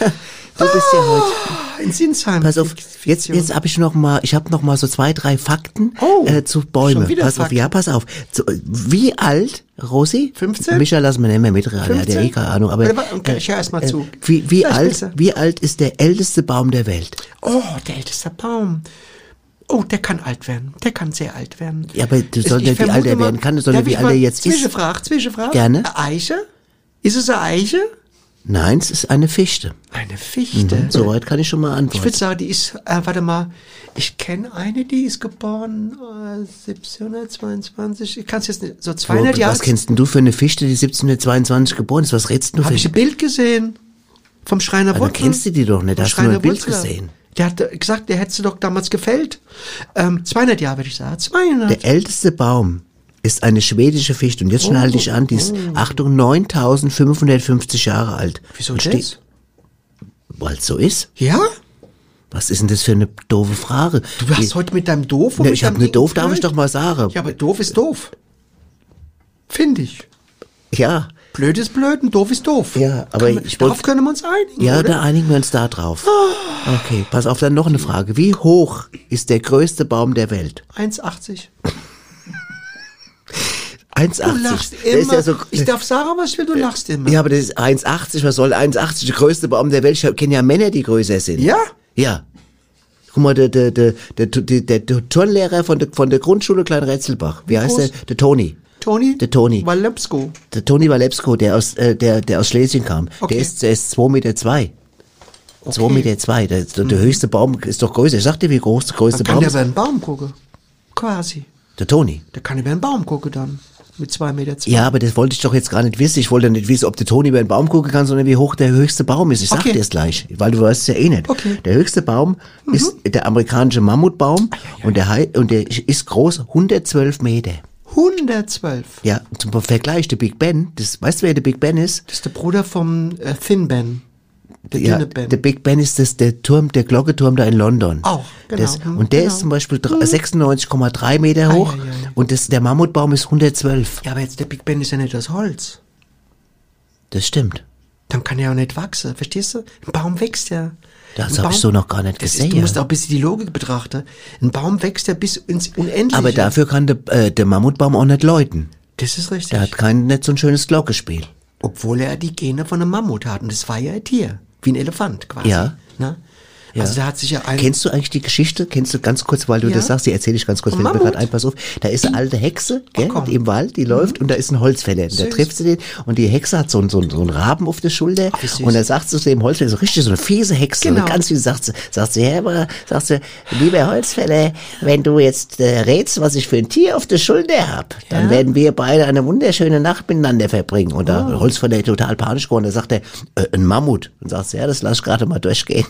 Du bist ja heute. In Sinsheim. Pass auf, jetzt, jetzt habe ich noch mal, ich habe noch mal so zwei, drei Fakten Oh, äh, zu Bäumen. Pass auf, Fakten. ja, pass auf. Zu, wie alt, Rosi? 15? Micha lassen wir nicht mehr mitraten, der hat ja eh 15? keine Ahnung. Aber okay, ich höre erst mal äh, zu. Wie, wie Vielleicht alt, besser. wie alt ist der älteste Baum der Welt? Oh, der älteste Baum. Oh, der kann alt werden. Der kann sehr alt werden. Ja, aber du sollst ich nicht, wie alt er werden kann, sondern wie alt er jetzt ist. Zwischenfrage, Zwischenfrage. Gerne. Eine Eiche? Ist es eine Eiche? Nein, es ist eine Fichte. Eine Fichte. Mhm, Soweit kann ich schon mal Ich antworten. würde sagen, die ist, äh, warte mal, ich kenne eine, die ist geboren äh, 1722, ich kann es jetzt nicht, so 200 Wo- Jahre. Was kennst denn du für eine Fichte, die 1722 geboren ist? Was redst du Habe für ich ein Bild gesehen vom Schreiner Aber Wuttler. kennst du die doch nicht, hast du nur ein Bild Wuttler. gesehen. Der hat äh, gesagt, der hätte sie doch damals gefällt. Ähm, 200 Jahre, würde ich sagen. 200. Der älteste Baum ist eine schwedische Fichte. Und jetzt Oh, schnall dich an, die ist, Achtung, 9550 Jahre alt. Wieso Und das? steht- Weil's so ist. Ja? Was ist denn das für eine doofe Frage? Du hast heute mit deinem Doof und Ne, mit ich hab deinem ne Ding doof, darf ich doch mal sagen. Ja, aber doof ist doof. Finde ich. Ja, Blöd ist blöd und doof ist doof. Ja, aber wir- ich Darauf können wir uns einigen, ja, oder? da einigen wir uns da drauf. Okay, pass auf, dann noch eine Frage. Wie hoch ist der größte Baum der Welt? 1,80. 1,80. Du lachst Der immer. ist ja so, ich darf sagen, was ich will, du lachst immer. ja, aber das ist 1,80. Was soll 1,80? Der größte Baum der Welt. Ich kenne ja Männer, die größer sind. Ja? Ja. Guck mal, der, der, der, der, der, der, der Turnlehrer von der, von der Grundschule Klein Retzelbach. Wie heißt groß? der? Der Toni. Toni? Der Toni. Walepsko. Der Toni Walepsko, der aus, äh, der, der aus Schlesien kam. Okay. Der ist, der ist 2 Meter zwei. 2 Meter zwei. Der, der, der höchste Baum ist doch größer. Ich sag dir, wie groß der größte Dann kann Baum der ist. über einen Baum gucken. Quasi. Der Toni. Der kann über einen Baum gucken dann. Mit zwei Meter zwei. Ja, aber das wollte ich doch jetzt gar nicht wissen. Ich wollte nicht wissen, ob der Toni über den Baum gucken kann, sondern wie hoch der höchste Baum ist. Ich sag Okay. dir es gleich, weil du weißt es ja eh nicht. Okay. Der höchste Baum ist der amerikanische Mammutbaum und der, und der ist groß 112 Meter. 112. Ja, zum Vergleich, der Big Ben, das, weißt du, wer der Big Ben ist? Das ist der Bruder vom äh, Thin Ben. Der ja, der Big Ben ist das, der Turm, der Glockenturm da in London. Auch, genau. Das, Mhm, und der genau. ist zum Beispiel dr- 96,3 Meter hoch ja, ja, ja. und das, der Mammutbaum ist 112. ja, aber jetzt der Big Ben ist ja nicht aus Holz. Das stimmt. Dann kann er ja auch nicht wachsen, verstehst du? Ein Baum wächst ja. Das habe ich so noch gar nicht gesehen. ist, du musst auch ein bisschen die Logik betrachten. Ein Baum wächst ja bis ins Unendliche. Aber dafür kann der, äh, der Mammutbaum auch nicht läuten. Das ist richtig. Der hat kein, nicht so ein schönes Glockenspiel. Obwohl er die Gene von einem Mammut hat. Und das war ja ein Tier. Wie ein Elefant quasi. Ja. Ne? Ja. Also da hat sich ja ein... Kennst du eigentlich die Geschichte? Kennst du ganz kurz, weil du Ja. das sagst, die erzähle ich ganz kurz, fällt mir gerade ein, pass auf. Da ist eine alte Hexe, gell, komm. im Wald, die läuft und da ist ein Holzfäller. Und da trifft sie den und die Hexe hat so, einen- so, einen- so einen Raben auf der Schulter süß. und da sagt sie zu dem Holzfäller, so richtig so eine fiese Hexe, Genau. und ganz viel sagt sie, sagt sie, aber, sagt sie, lieber Holzfäller, wenn du jetzt äh, rätst, was ich für ein Tier auf der Schulter hab, dann Ja. werden wir beide eine wunderschöne Nacht miteinander verbringen. Und da Oh. Holzfäller total panisch geworden, da sagt er, äh, ein Mammut. Und sagt sie, ja, das lass ich gerade mal durchgehen.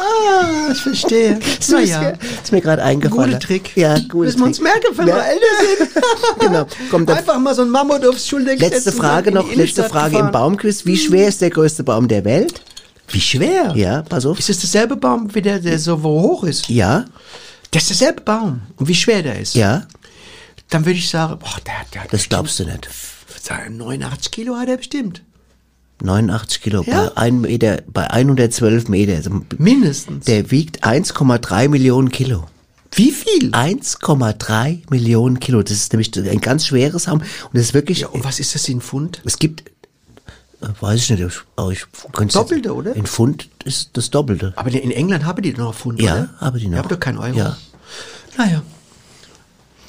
Ah, ich verstehe. Naja. Ist mir gerade eingefallen. Guter Trick. Ja, guter Müssen wir uns merken, wenn Ja. wir älter sind. Genau. Komm, Einfach mal so ein Mammut aufs Schulterdeck letzte Frage noch, letzte Frage im gefahren. Baumquiz. Wie schwer ist der größte Baum der Welt? Wie schwer? Ja, pass auf. Ist es derselbe Baum, wie der, der so hoch ist? Ja, Das ist derselbe Baum. Und wie schwer der ist? ja, Dann würde ich sagen, boah, der, der hat das glaubst du nicht. bestimmt- 89 Kilo hat er bestimmt. 89 Kilo Ja. bei, ein Meter, bei 112 Meter. Also, Mindestens. Der wiegt 1,3 Millionen Kilo. Wie viel? 1,3 Millionen Kilo. Das ist nämlich ein ganz schweres Haum. Und das ist wirklich, Ja, und was ist das in Pfund? es gibt, äh, weiß ich nicht, ich- aber ich könnte Doppelte, oder? In Pfund ist das Doppelte. Aber in England haben die noch Pfund, Ja, oder? haben die noch. Ja, aber doch kein Euro. Ja. Naja,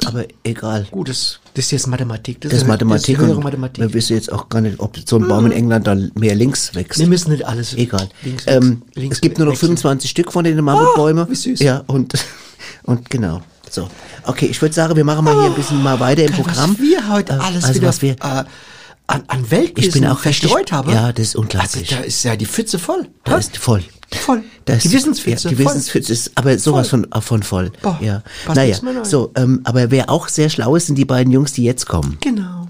Aber egal. gut, das, das ist jetzt Mathematik. Das ist hö- Mathematik. Das ist höhere Mathematik. Wir wissen jetzt auch gar nicht, ob so ein Baum in England dann mehr links wächst. Wir müssen nicht alles Egal. links ähm. Links es gibt nur noch wechseln. 25 Stück von den Mammutbäumen. wie süß. Ja, und, und genau. So. Okay, ich würde sagen, wir machen mal hier ein bisschen mal weiter im Geil, Programm. Was wir heute Äh, alles also wieder was wir, äh, an, an Weltwissen Ich bin auch richtig- verstreut haben. ja, das ist unglaublich. Also da ist ja die Pfütze voll. da ist voll. Voll. Da ist, die Wissenspfütze. Ja, die voll. Wissenspfütze ist aber sowas von, äh, von voll. Boah, ja. passt Naja, so, ähm, aber wer auch sehr schlau ist, sind die beiden Jungs, die jetzt kommen. Genau.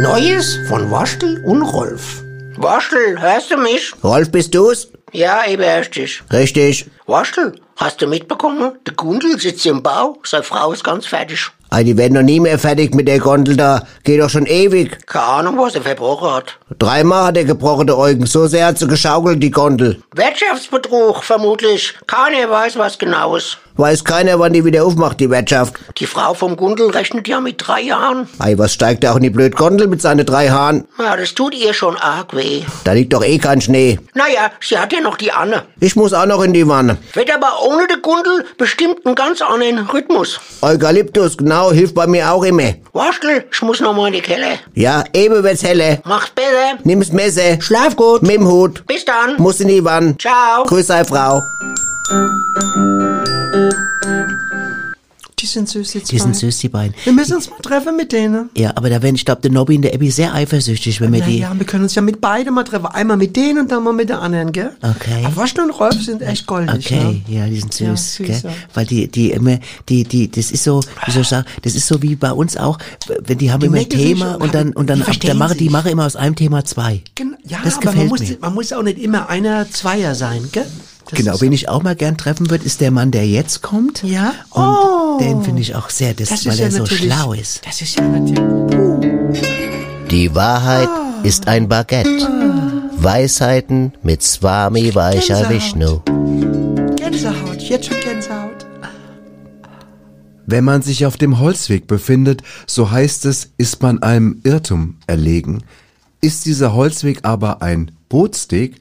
Neues von Waschel und Rolf. Waschel, hörst du mich? Rolf, bist du's? Ja, eben dich. Richtig. Waschel, hast du mitbekommen? Der Gundel sitzt im Bau, seine Frau ist ganz fertig. Ah, die werden noch nie mehr fertig mit der Gondel da. Geht doch schon ewig. Keine Ahnung, was er verbrochen hat. Dreimal hat er gebrochen, der Eugen. So sehr hat sie geschaukelt, die Gondel. Wirtschaftsbetrug, vermutlich. Keiner weiß was genaues. Weiß keiner, wann die wieder aufmacht, die Wirtschaft. Die Frau vom Gundel rechnet ja mit drei Jahren. Ei, was steigt da auch in die blöd Gondel mit seinen drei Haaren? Ja, das tut ihr schon arg weh. Da liegt doch eh kein Schnee. Naja, sie hat ja noch die Anne. Ich muss auch noch in die Wanne. Wird aber ohne den Gundel bestimmt einen ganz anderen Rhythmus. Eukalyptus, genau, hilft bei mir auch immer. Waschel, ich muss noch mal in die Keller. Ja, eben wird's helle. Mach's besser. Nimm's Messer. Schlaf gut. Mit dem Hut. Bis dann. Muss in die Wanne. Ciao. Grüß sei Frau. Die sind süß, die zwei. Die sind süß, die beiden. Wir müssen uns mal treffen mit denen. Ja, aber da werden, ich glaube, der Nobby und der Abby sehr eifersüchtig, wenn wir die... Naja, wir können uns ja mit beiden mal treffen. Einmal mit denen und dann mal mit der anderen, gell? Okay. Aber Waschel und Rolf sind echt goldig, Okay, ne? ja, die sind süß, Ja, süß, gell? ja. Weil die, die immer, die, die, das ist so, wie soll ich sagen, das ist so wie bei uns auch, wenn die haben Die immer ein Thema und und dann, und dann, ab, da verstehen machen, die sich. machen immer aus einem Thema zwei. Gen- Ja, Das aber man gefällt muss, mir. man muss auch nicht immer einer Zweier sein, gell? Das genau, wen ich auch mal gern treffen würde, ist der Mann, der jetzt kommt. Ja? Und Oh. den finde ich auch sehr, das, Das weil ja er so schlau ist. Das ist ja natürlich. Die Wahrheit ist ein Baguette. Weisheiten mit Swami Gänsehaut. Vishnu. Gänsehaut, jetzt schon Gänsehaut. Wenn man sich auf dem Holzweg befindet, so heißt es, ist man einem Irrtum erlegen. Ist dieser Holzweg aber ein Bootsteg,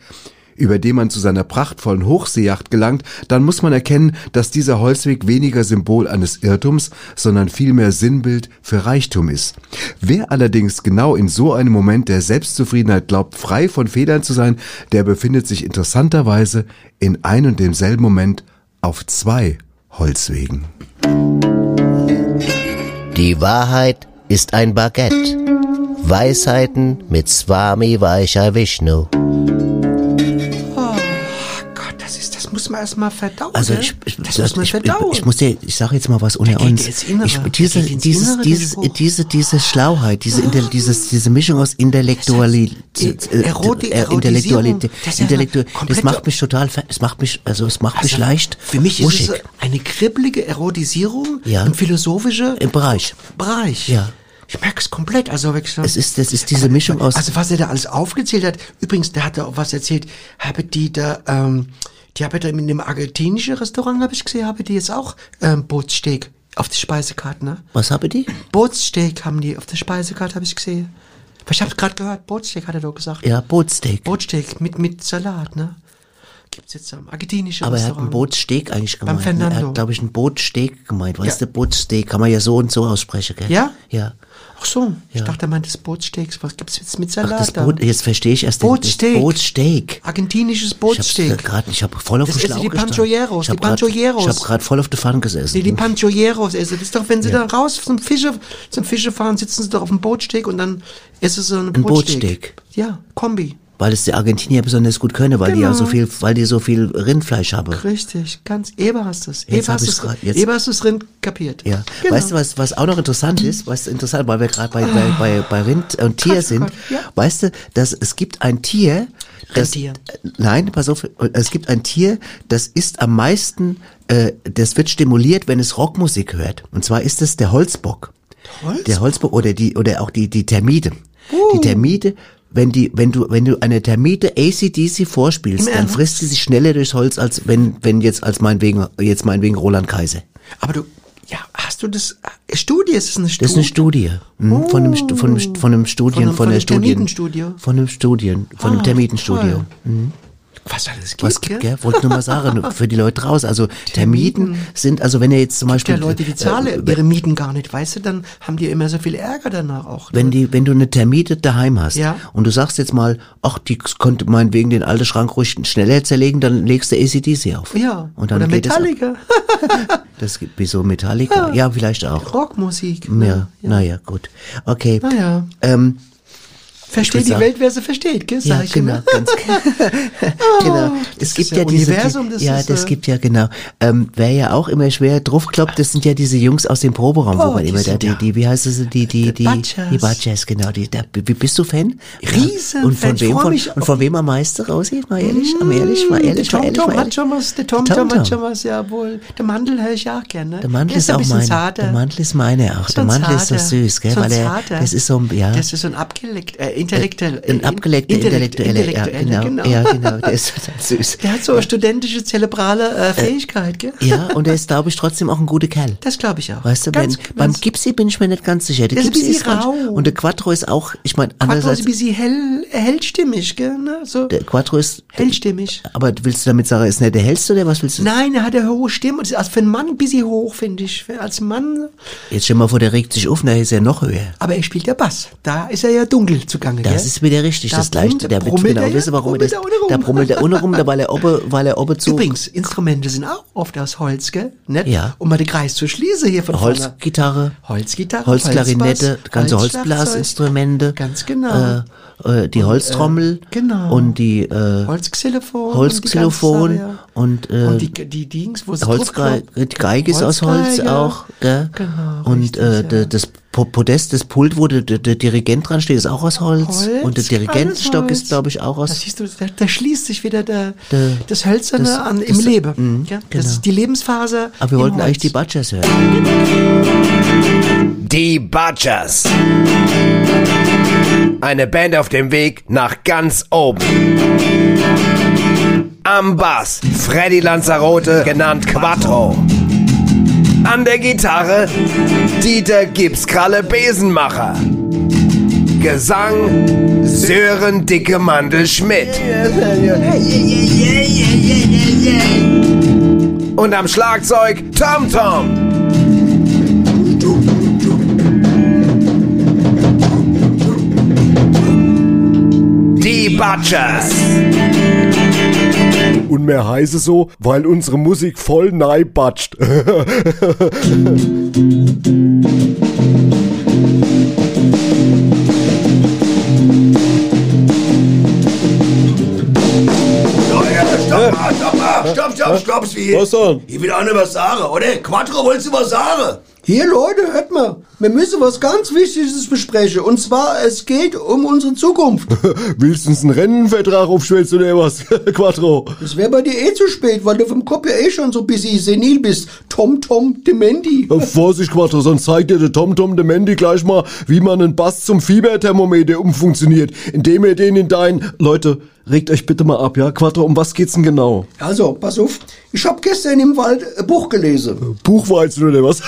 über den man zu seiner prachtvollen Hochseejacht gelangt, dann muss man erkennen, dass dieser Holzweg weniger Symbol eines Irrtums, sondern vielmehr Sinnbild für Reichtum ist. Wer allerdings genau in so einem Moment der Selbstzufriedenheit glaubt, frei von Fehlern zu sein, der befindet sich interessanterweise in ein und demselben Moment auf zwei Holzwegen. Die Wahrheit ist ein Baguette. Weisheiten mit Swami Vaishya Vishnu. Muss man erstmal verdauen. Also ne? ich, ich, das muss man ich, verdauen. ich, ich muss dir, ich sage jetzt mal was geht uns. Ich, diese, dieses, dieses, diese, diese Schlauheit, diese, Intel, dieses, diese Mischung aus Intellektualität, Das heißt, Eroti- Intellektualität, das ist ja Intellektu das macht mich total, es macht mich, also es macht mich Also, leicht Für mich wuschig ist es eine kribbelige Erotisierung Ja. im philosophischen im Bereich. Bereich. Ja. Ich merke es komplett. Also wirklich so. Es ist, das ist diese Mischung aus. Also was er da alles aufgezählt hat. Übrigens, der hat da auch was erzählt. Habe die da, ähm, die habe da in dem argentinischen Restaurant, habe ich gesehen, habe die jetzt auch ähm, Bootssteak auf der Speisekarte, ne? was habe die? Bootssteak haben die auf der Speisekarte, habe ich gesehen. Aber Ich habe gerade gehört, Bootssteak hat er doch gesagt. Ja, Bootsteak. Bootsteak mit, mit Salat, ne? Gibt's jetzt am argentinischen Aber er hat ein Restaurant. Bootsteak eigentlich Beim gemeint. ne? Er Fernando. hat, glaube ich, ein Bootsteak gemeint. Weißt Ja. du, Bootsteak kann man ja so und so aussprechen, gell? Ja? Ja. Ach so, ich Ja. dachte, er meint das Bootsteaks. Was gibt's jetzt mit Ach, Salat? das da? Boot, jetzt verstehe ich erst den- Bootsteak. Das Bootsteak. Argentinisches Ich Bootsteak. ich habe voll auf Das den Schlauch die. Panchoyeros, hab die Panchoyeros. Ich habe gerade voll auf der Pfanne gesessen. Nee, die Panchoyeros essen. Das ist doch, wenn sie Ja. da raus zum Fische, zum Fische fahren, sitzen sie doch auf dem Bootsteak und dann essen sie ein Ein Bootsteak. Bootsteak. Ja, Kombi. Weil es die Argentinier besonders gut können, weil die ja Genau. so viel, weil die so viel Rindfleisch haben. Richtig, ganz. Eber hast du es. Jetzt Eber hab hast grad- jetzt- Eber hast du es drin kapiert. Ja. Genau. Weißt du, was, was auch noch interessant ist, was interessant, weil wir gerade bei, bei, bei, bei Rind und Tier Gott, sind, Gott, ja. weißt du, dass es gibt ein Tier, das, Rentier. nein, pass auf, es gibt ein Tier, das ist am meisten, äh, das wird stimuliert, wenn es Rockmusik hört. Und zwar ist es der Holzbock. Holz? Der Holzbock oder die, oder auch die, die Termite. Uh. Die Termite, wenn die, wenn du, wenn du eine Termite ACDC vorspielst, Im dann Ernst? frisst sie sich schneller durchs Holz, als wenn, wenn jetzt, als meinetwegen, jetzt meinetwegen Roland Kaiser. Aber du, ja, hast du das, äh, Studie, ist das eine Studie? Das ist eine Studie. Mhm. Von einem, von einem, von einem Studien, Von einem- von, von der einem Studien. Termitenstudio? Von einem Studien, von einem Ah, Termitenstudio. toll. Mhm. Was alles gibt, Was gibt, gell? Wollte nur mal sagen, für die Leute draußen. Also Termiten sind, also wenn ihr jetzt zum Beispiel. Der Leute, die zahlen äh, ihre Mieten gar nicht, weißt du, dann haben die immer so viel Ärger danach auch. wenn die, wenn du eine Termite daheim hast Ja. und du sagst jetzt mal, ach, die konnte meinetwegen den alten Schrank ruhig schneller zerlegen, dann legst du ACDC auf. Ja, Und dann oder geht. Metallica. Das gibt, wieso Metallica? Ja, vielleicht auch. Rockmusik. Ja, ne? naja, gut. Okay. Naja. Ähm, Versteht die sagen- Welt, wer sie versteht, gell? Ja, sag ich genau, immer. ganz genau. das Es gibt ist ja ja diese, Universum, das ja, ist, das äh, gibt ja genau. Ähm, wer ja auch immer schwer draufkloppt, das sind ja diese Jungs aus dem Proberaum, wo Oh, man die immer da, die, ja- die, wie heißt es, die, die, die, Butchers. die Butchers, genau, die, da, wie bist du Fan? Riesenfan, Und von wem, von, und von wem am meisten, Rosi? Mal ehrlich, mal ehrlich, mal Mm, ehrlich, der mal Tom ehrlich, Tom mal hat ehrlich. schon was, der Tom Tom, Tom hat Tom. schon was, ja wohl. Der Mandel höre ich auch gerne. Der Mantel der ist ein auch zarter. Der Mantel ist meine auch. Der ein Mantel ist so süß, gell? Ein weil er, das ist so, ja. Das ist so ein abgelegt, äh, intellektuell. ein abgeleckter Intellektueller, ja, genau, ja, genau, der ist total süß. Der hat so eine studentische, zerebrale äh, Fähigkeit, gell? Ja, und er ist, glaube ich, trotzdem auch ein guter Kerl. Das glaube ich auch. Weißt du, Ganz- wenn, beim Gipsy bin ich mir nicht ganz sicher. Der, ist ein Gipsy ganz- rau. Und der Quattro ist auch, ich meine, Quattro ist andererseits, ein bisschen hell, hellstimmig, gell? Ne? So der Quattro ist, hellstimmig. aber willst du damit sagen, er ist nicht der hellste oder was willst du? Nein, er hat eine hohe Stimme. Das ist Also für einen Mann ein bisschen hoch, finde ich. Als Mann, Jetzt stell mal vor, der regt sich auf, da ist er noch höher. aber er spielt ja Bass. Da ist er ja dunkel zugange, Das gell? ist wieder richtig, Da das gleiche. Der wird genau er wissen, warum er brummelt das, da brummelt er ohne rum, da, weil er oben, weil er oben zu, Übrigens, Instrumente sind auch oft aus Holz, gell? Nicht? Ja. Um mal den Kreis zu schließen hier von. Holzgitarre, Holzgitarre, Holzklarinette, Holzbass, ganze. Holzblasinstrumente. Ganz genau. Äh, äh, die Holztrommel. genau. Und die, äh, Holzxylophon. Holzxylophon und die ganze und, äh, und die, die Dings, wo sie Holzgeige, draufklopfen. die Geige ist aus Holz auch, gell? Genau, Und richtig, äh, ja. das Po- Podest, das Pult, wo der, der, Dirigent dran steht, ist auch aus Holz. Holz, und der Dirigentenstock alles ist, glaube ich, auch Da aus. siehst du, da, da schließt sich wieder der, Der- das Hölzerne das- an, im das- Leben. Ja? genau. Das ist die Lebensphase. Aber wir wollten Holz. eigentlich die Butchers hören. Die Butchers. Eine Band auf dem Weg nach ganz oben. Am Bass Freddy Lanzarote, genannt Quattro. An der Gitarre Dieter Gipskralle Besenmacher. Gesang Sören Dicke Mandel Schmidt. Und am Schlagzeug Tom Tom. Die Butchers. Und mehr heiße so, weil unsere Musik voll neibatscht. Stopp mal, stopp mal, stopp, stopp, stopp, wie? Was denn? Ich will auch noch was sagen, oder? Quattro, wolltest du was sagen? Hier, Leute, hört mal. Wir müssen was ganz Wichtiges besprechen. Und zwar, es geht um unsere Zukunft. Willst du uns einen Rennenvertrag aufschwätzen oder was? Quattro. Das wäre bei dir eh zu spät, weil du vom Kopf ja eh schon so ein bisschen senil bist. Tom Tom Dementi. Äh, Vorsicht, Quattro, sonst zeigt dir der TomTom de Mandy gleich mal, wie man einen Bass zum Fieberthermometer umfunktioniert, indem er den in dein... Leute, regt euch bitte mal ab, ja? Quattro, um was geht's denn genau? Also, pass auf. Ich hab gestern im Wald ein Buch gelesen. Buchweizen oder was?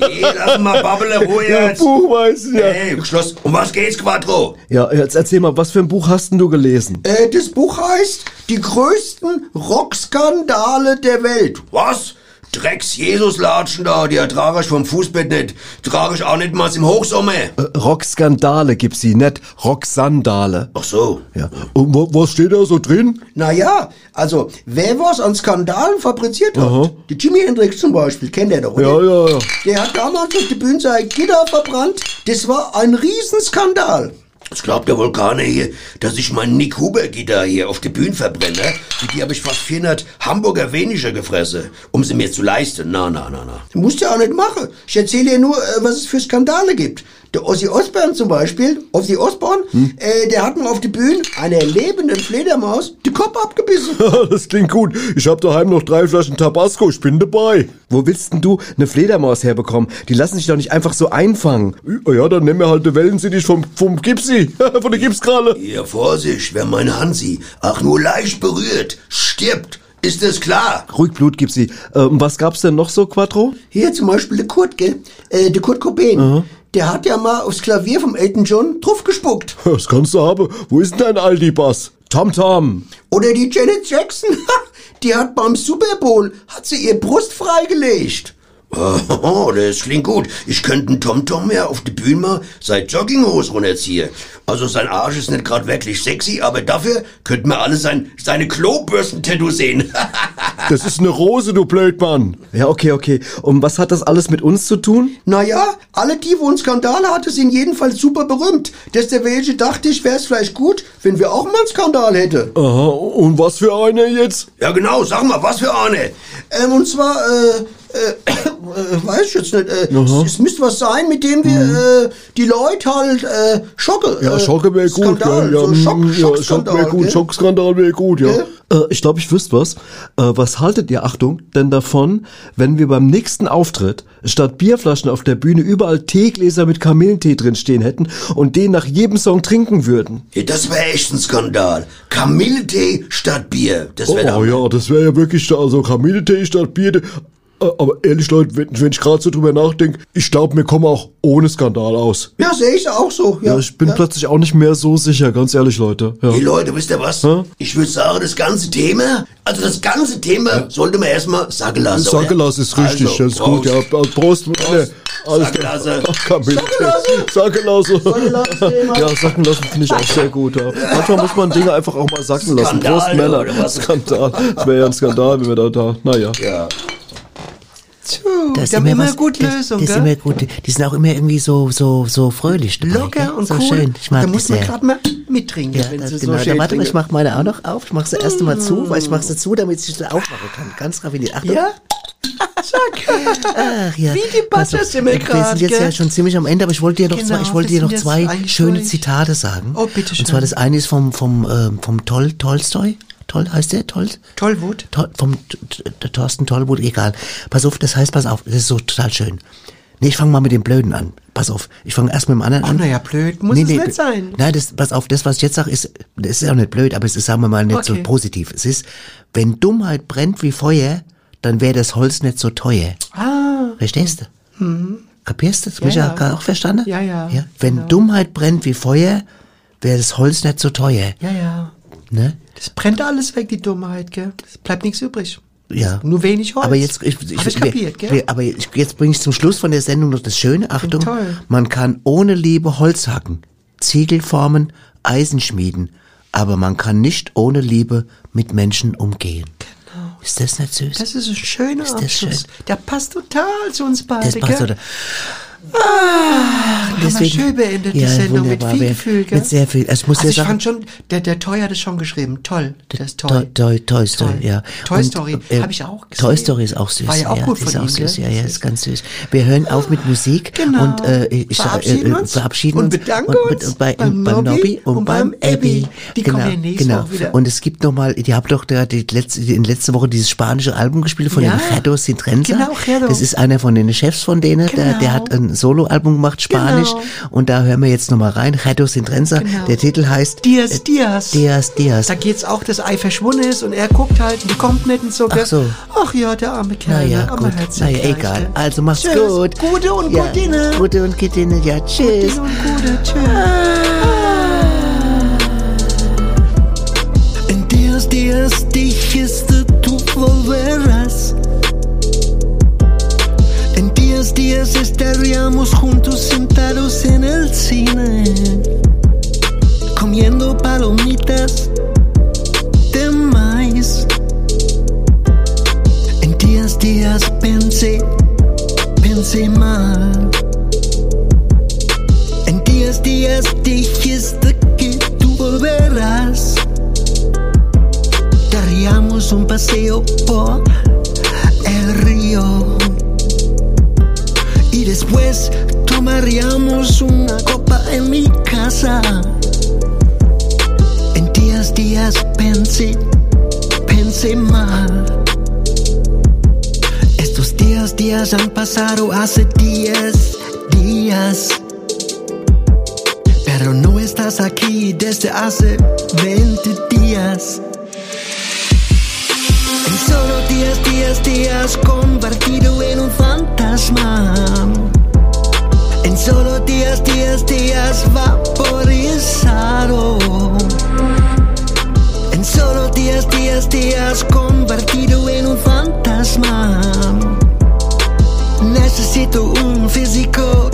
Hey, lass mal Babbele Ruhe Ja, jetzt. Buchweizen, ja. Hey, Schluss. Um was geht's, Quattro? Ja, jetzt erzähl mal, was für ein Buch hast denn du gelesen? Äh, das Buch heißt Die größten Rockskandale der Welt. Was? Drecks Jesus-Latschen da, die ertrage ich vom Fußbett nicht. Trage ich auch nicht mal im Hochsommer. Äh, Rockskandale gibt's sie, nicht Rocksandale. Ach so. Ja. Und wa- was steht da so drin? Naja, also, wer was an Skandalen fabriziert hat, Aha. die Jimi Hendrix zum Beispiel, kennt ihr doch, oder? Ja, ja, ja. Der hat damals auf der Bühne sein Gitter verbrannt. Das war ein Riesenskandal. Das glaubt der wohl keiner hier, dass ich mein Nick Huber-Gitter hier auf die Bühne verbrenne. Für die habe ich fast 400 Hamburger weniger gefressen, um sie mir zu leisten. Na, na, na, na. Du musst ja auch nicht machen. Ich erzähle dir nur, äh, was es für Skandale gibt. Der Ozzy Osbourne zum Beispiel, Ozzy Osbourne, äh, der hat mal auf der Bühne einer lebenden Fledermaus den Kopf abgebissen. das klingt gut. Ich hab daheim noch drei Flaschen Tabasco, ich bin dabei. Wo willst denn du eine Fledermaus herbekommen? Die lassen sich doch nicht einfach so einfangen. Ja, dann nehmen wir halt eine Wellensittich vom, vom Gipsi, von der Gipskralle. Ja, Vorsicht, wer mein Hansi auch nur leicht berührt, stirbt. Ist das klar? Ruhig Blut, Gipsi. Ähm, was gab's denn noch so, Quattro? Hier zum Beispiel der Kurt, gell? Äh, der Kurt Cobain. Der hat ja mal aufs Klavier vom Elton John drauf gespuckt. Das kannst du haben. Wo ist denn dein Aldi-Bass? Tom Tom. Oder die Janet Jackson, die hat beim Super Bowl, hat sie ihr Brust freigelegt. Oh, das klingt gut. Ich könnte einen TomTom ja auf die Bühne mal seine Jogginghose runterziehen. Also sein Arsch ist nicht gerade wirklich sexy, aber dafür könnten wir alle sein, seine Klobürsten-Tattoo sehen. Das ist eine Rose, du Blödmann. Ja, okay, okay. Und was hat das alles mit uns zu tun? Naja, alle die, wo einen Skandal hatte, sind jedenfalls super berühmt. Welche dachte ich, wäre es vielleicht gut, wenn wir auch mal einen Skandal hätten. Aha, und was für eine jetzt? ja genau, sag mal, was für eine? Ähm, und zwar, äh, äh, äh, weiß ich jetzt nicht, äh, es, es müsste was sein, mit dem wir äh, die Leute halt äh, schocke. Ja, äh, Schocke wäre gut, Skandal? Ja, so Schock, mm, ja, Schock Schockskandal, wäre gut? Schockskandal wäre gut, ja. Äh, ich glaube, ich wüsste was. Äh, was haltet ihr, Achtung, denn davon, wenn wir beim nächsten Auftritt statt Bierflaschen auf der Bühne überall Teegläser mit Kamillentee drin stehen hätten und den nach jedem Song trinken würden? Ja, das wäre echt ein Skandal. Kamilletee statt Bier. Das Oh, wäre oh ja, das wäre ja wirklich, also Kamillentee statt Bier. Äh, Aber ehrlich, Leute, wenn, wenn ich gerade so drüber nachdenke, ich glaube, wir kommen auch ohne Skandal aus. Ja, sehe ich auch so. Ja, Ja, ich bin plötzlich auch nicht mehr so sicher, ganz ehrlich, Leute. Ja. Hey Leute, wisst ihr was? Ich würde sagen, das ganze Thema, also das ganze Thema sollte man erstmal sagen lassen. oder? Sackelass ist richtig, Also, das ist gut, ja. Prost. Prost. Ne, alles. Sackelasse. Ach, Kamillentee. Sackelasse. Ja, sacken lassen finde ich auch sehr gut, ja. Manchmal muss man Dinge einfach auch mal sacken lassen. Skandal, Prost, Männer. Skandal. Das wäre ja ein Skandal, wenn wir da, da, naja. Ja. Das die haben immer gute Lösungen, das, das gell? immer gut. Die sind auch immer irgendwie so, so, so fröhlich dabei. Locker und so cool. schön. Ich mag da das muss man gerade mal mittrinken, Ja, wenn das, sie genau. so Da, schön warte mal, ich trinken. mach meine auch noch auf. Ich mach sie erst mal zu, weil ich mach sie zu, damit ich sie aufmachen kann. Ganz raffiniert. Achtung. Ja? Zack. Ach, ja. Wie die Pass Butter auf, sind wir Wir gerade, sind jetzt gell? ja schon ziemlich am Ende, aber ich wollte dir noch Genau, zwei, ich wollte dir noch zwei schöne durch. Zitate sagen. Oh, bitteschön. Und zwar das eine ist vom, vom, ähm, vom Tol, Tolstoi. Toll heißt der? Toll? Tollwut. Toll, vom Thorsten Tollwut, egal. Pass auf, das heißt, pass auf, das ist so total schön. Nee, ich fange mal mit dem Blöden an. Pass auf, ich fange erst mit dem anderen Ach, an. na ja, blöd muss es nicht sein. Nein, das, pass auf, das, was ich jetzt sage, ist, das ist auch nicht blöd, aber es ist, sagen wir mal, nicht so Okay. positiv. Es ist, wenn Dummheit brennt wie Feuer, dann wäre das Holz nicht so teuer. Ah. Verstehst du? Hm. Kapierst du? Das Ja, ja. ja. auch verstanden? Ja, ja, ja? Wenn genau. Dummheit brennt wie Feuer, wäre das Holz nicht so teuer. Ja, ja. Ne? Das brennt alles weg, die Dummheit, gell? Es bleibt nichts übrig. Ja. Nur wenig Holz. Aber jetzt, ich, ich, ich kapiert, gell? aber ich, jetzt bringe ich zum Schluss von der Sendung noch das Schöne. Achtung, toll. man kann ohne Liebe Holz hacken, Ziegel formen, Eisen schmieden, aber man kann nicht ohne Liebe mit Menschen umgehen. Genau. Ist das nicht süß? Das ist ein schöner Ist Abschluss. schön? Der passt total zu uns beide, Das passt, gell? Ah, haben wir schön beendet, die ja, Sendung wunderbar. mit viel Gefühl, gell? Mit sehr viel. Also ich muss also ich sagen, fand schon, der, der Toy hat es schon geschrieben. Toll. Der ist Toy, toll. Toy, Toy Story, ja. Toy Und, Story äh, habe ich auch gesehen. Toy Story ist auch süß. War ja auch gut die von ist auch ihm, süß. Ja, ja, ist ganz süß. Wir hören auf mit Musik Genau. und äh, ich Verabschieden äh, uns verabschieden und uns bedanken und, uns bei, beim beim Nobby und, und beim Abby. Die genau, kommen ja nächste genau. Woche wieder. Und es gibt noch mal, die habt doch da die letzte, die in letzter Woche dieses spanische Album gespielt von Ja. den Gerdo Sintrenza. Genau, Gerdo. Das ist einer von den Chefs von denen. Der, der Genau. hat ein Soloalbum gemacht, Spanisch. Genau. Und da hören wir jetzt noch mal rein. Gerdo Sintrenza. Genau. Der Titel heißt Dias, Dias. Dias, Dias. Da geht's auch, dass Ei verschwunden ist und er guckt halt und die kommt mit und so. Ach so. Ach ja, der arme Kerl. Naja, ne? armer gut. Herz, Naja, egal. Also mach's Tschüss. gut. Gute und Ja, Gutine. Gute und Gutine. Ja, tschüss. Gute und Gute. Tschüss. En días, días dijiste tú volverás. Días, días estaríamos juntos sentados en el cine, comiendo palomitas de maíz. En días, días pensé, pensé mal. En días, días dijiste que tú volverás. Daríamos un paseo por el río. Después tomaríamos una copa en mi casa. En días, días pensé, pensé mal. Estos días, días han pasado hace diez días. Pero no estás aquí desde hace 20 días. En Solo días, días, días convertido en un fantasma. En solo días, días, días vaporizado. En solo días, días, días convertido en un fantasma. Necesito un físico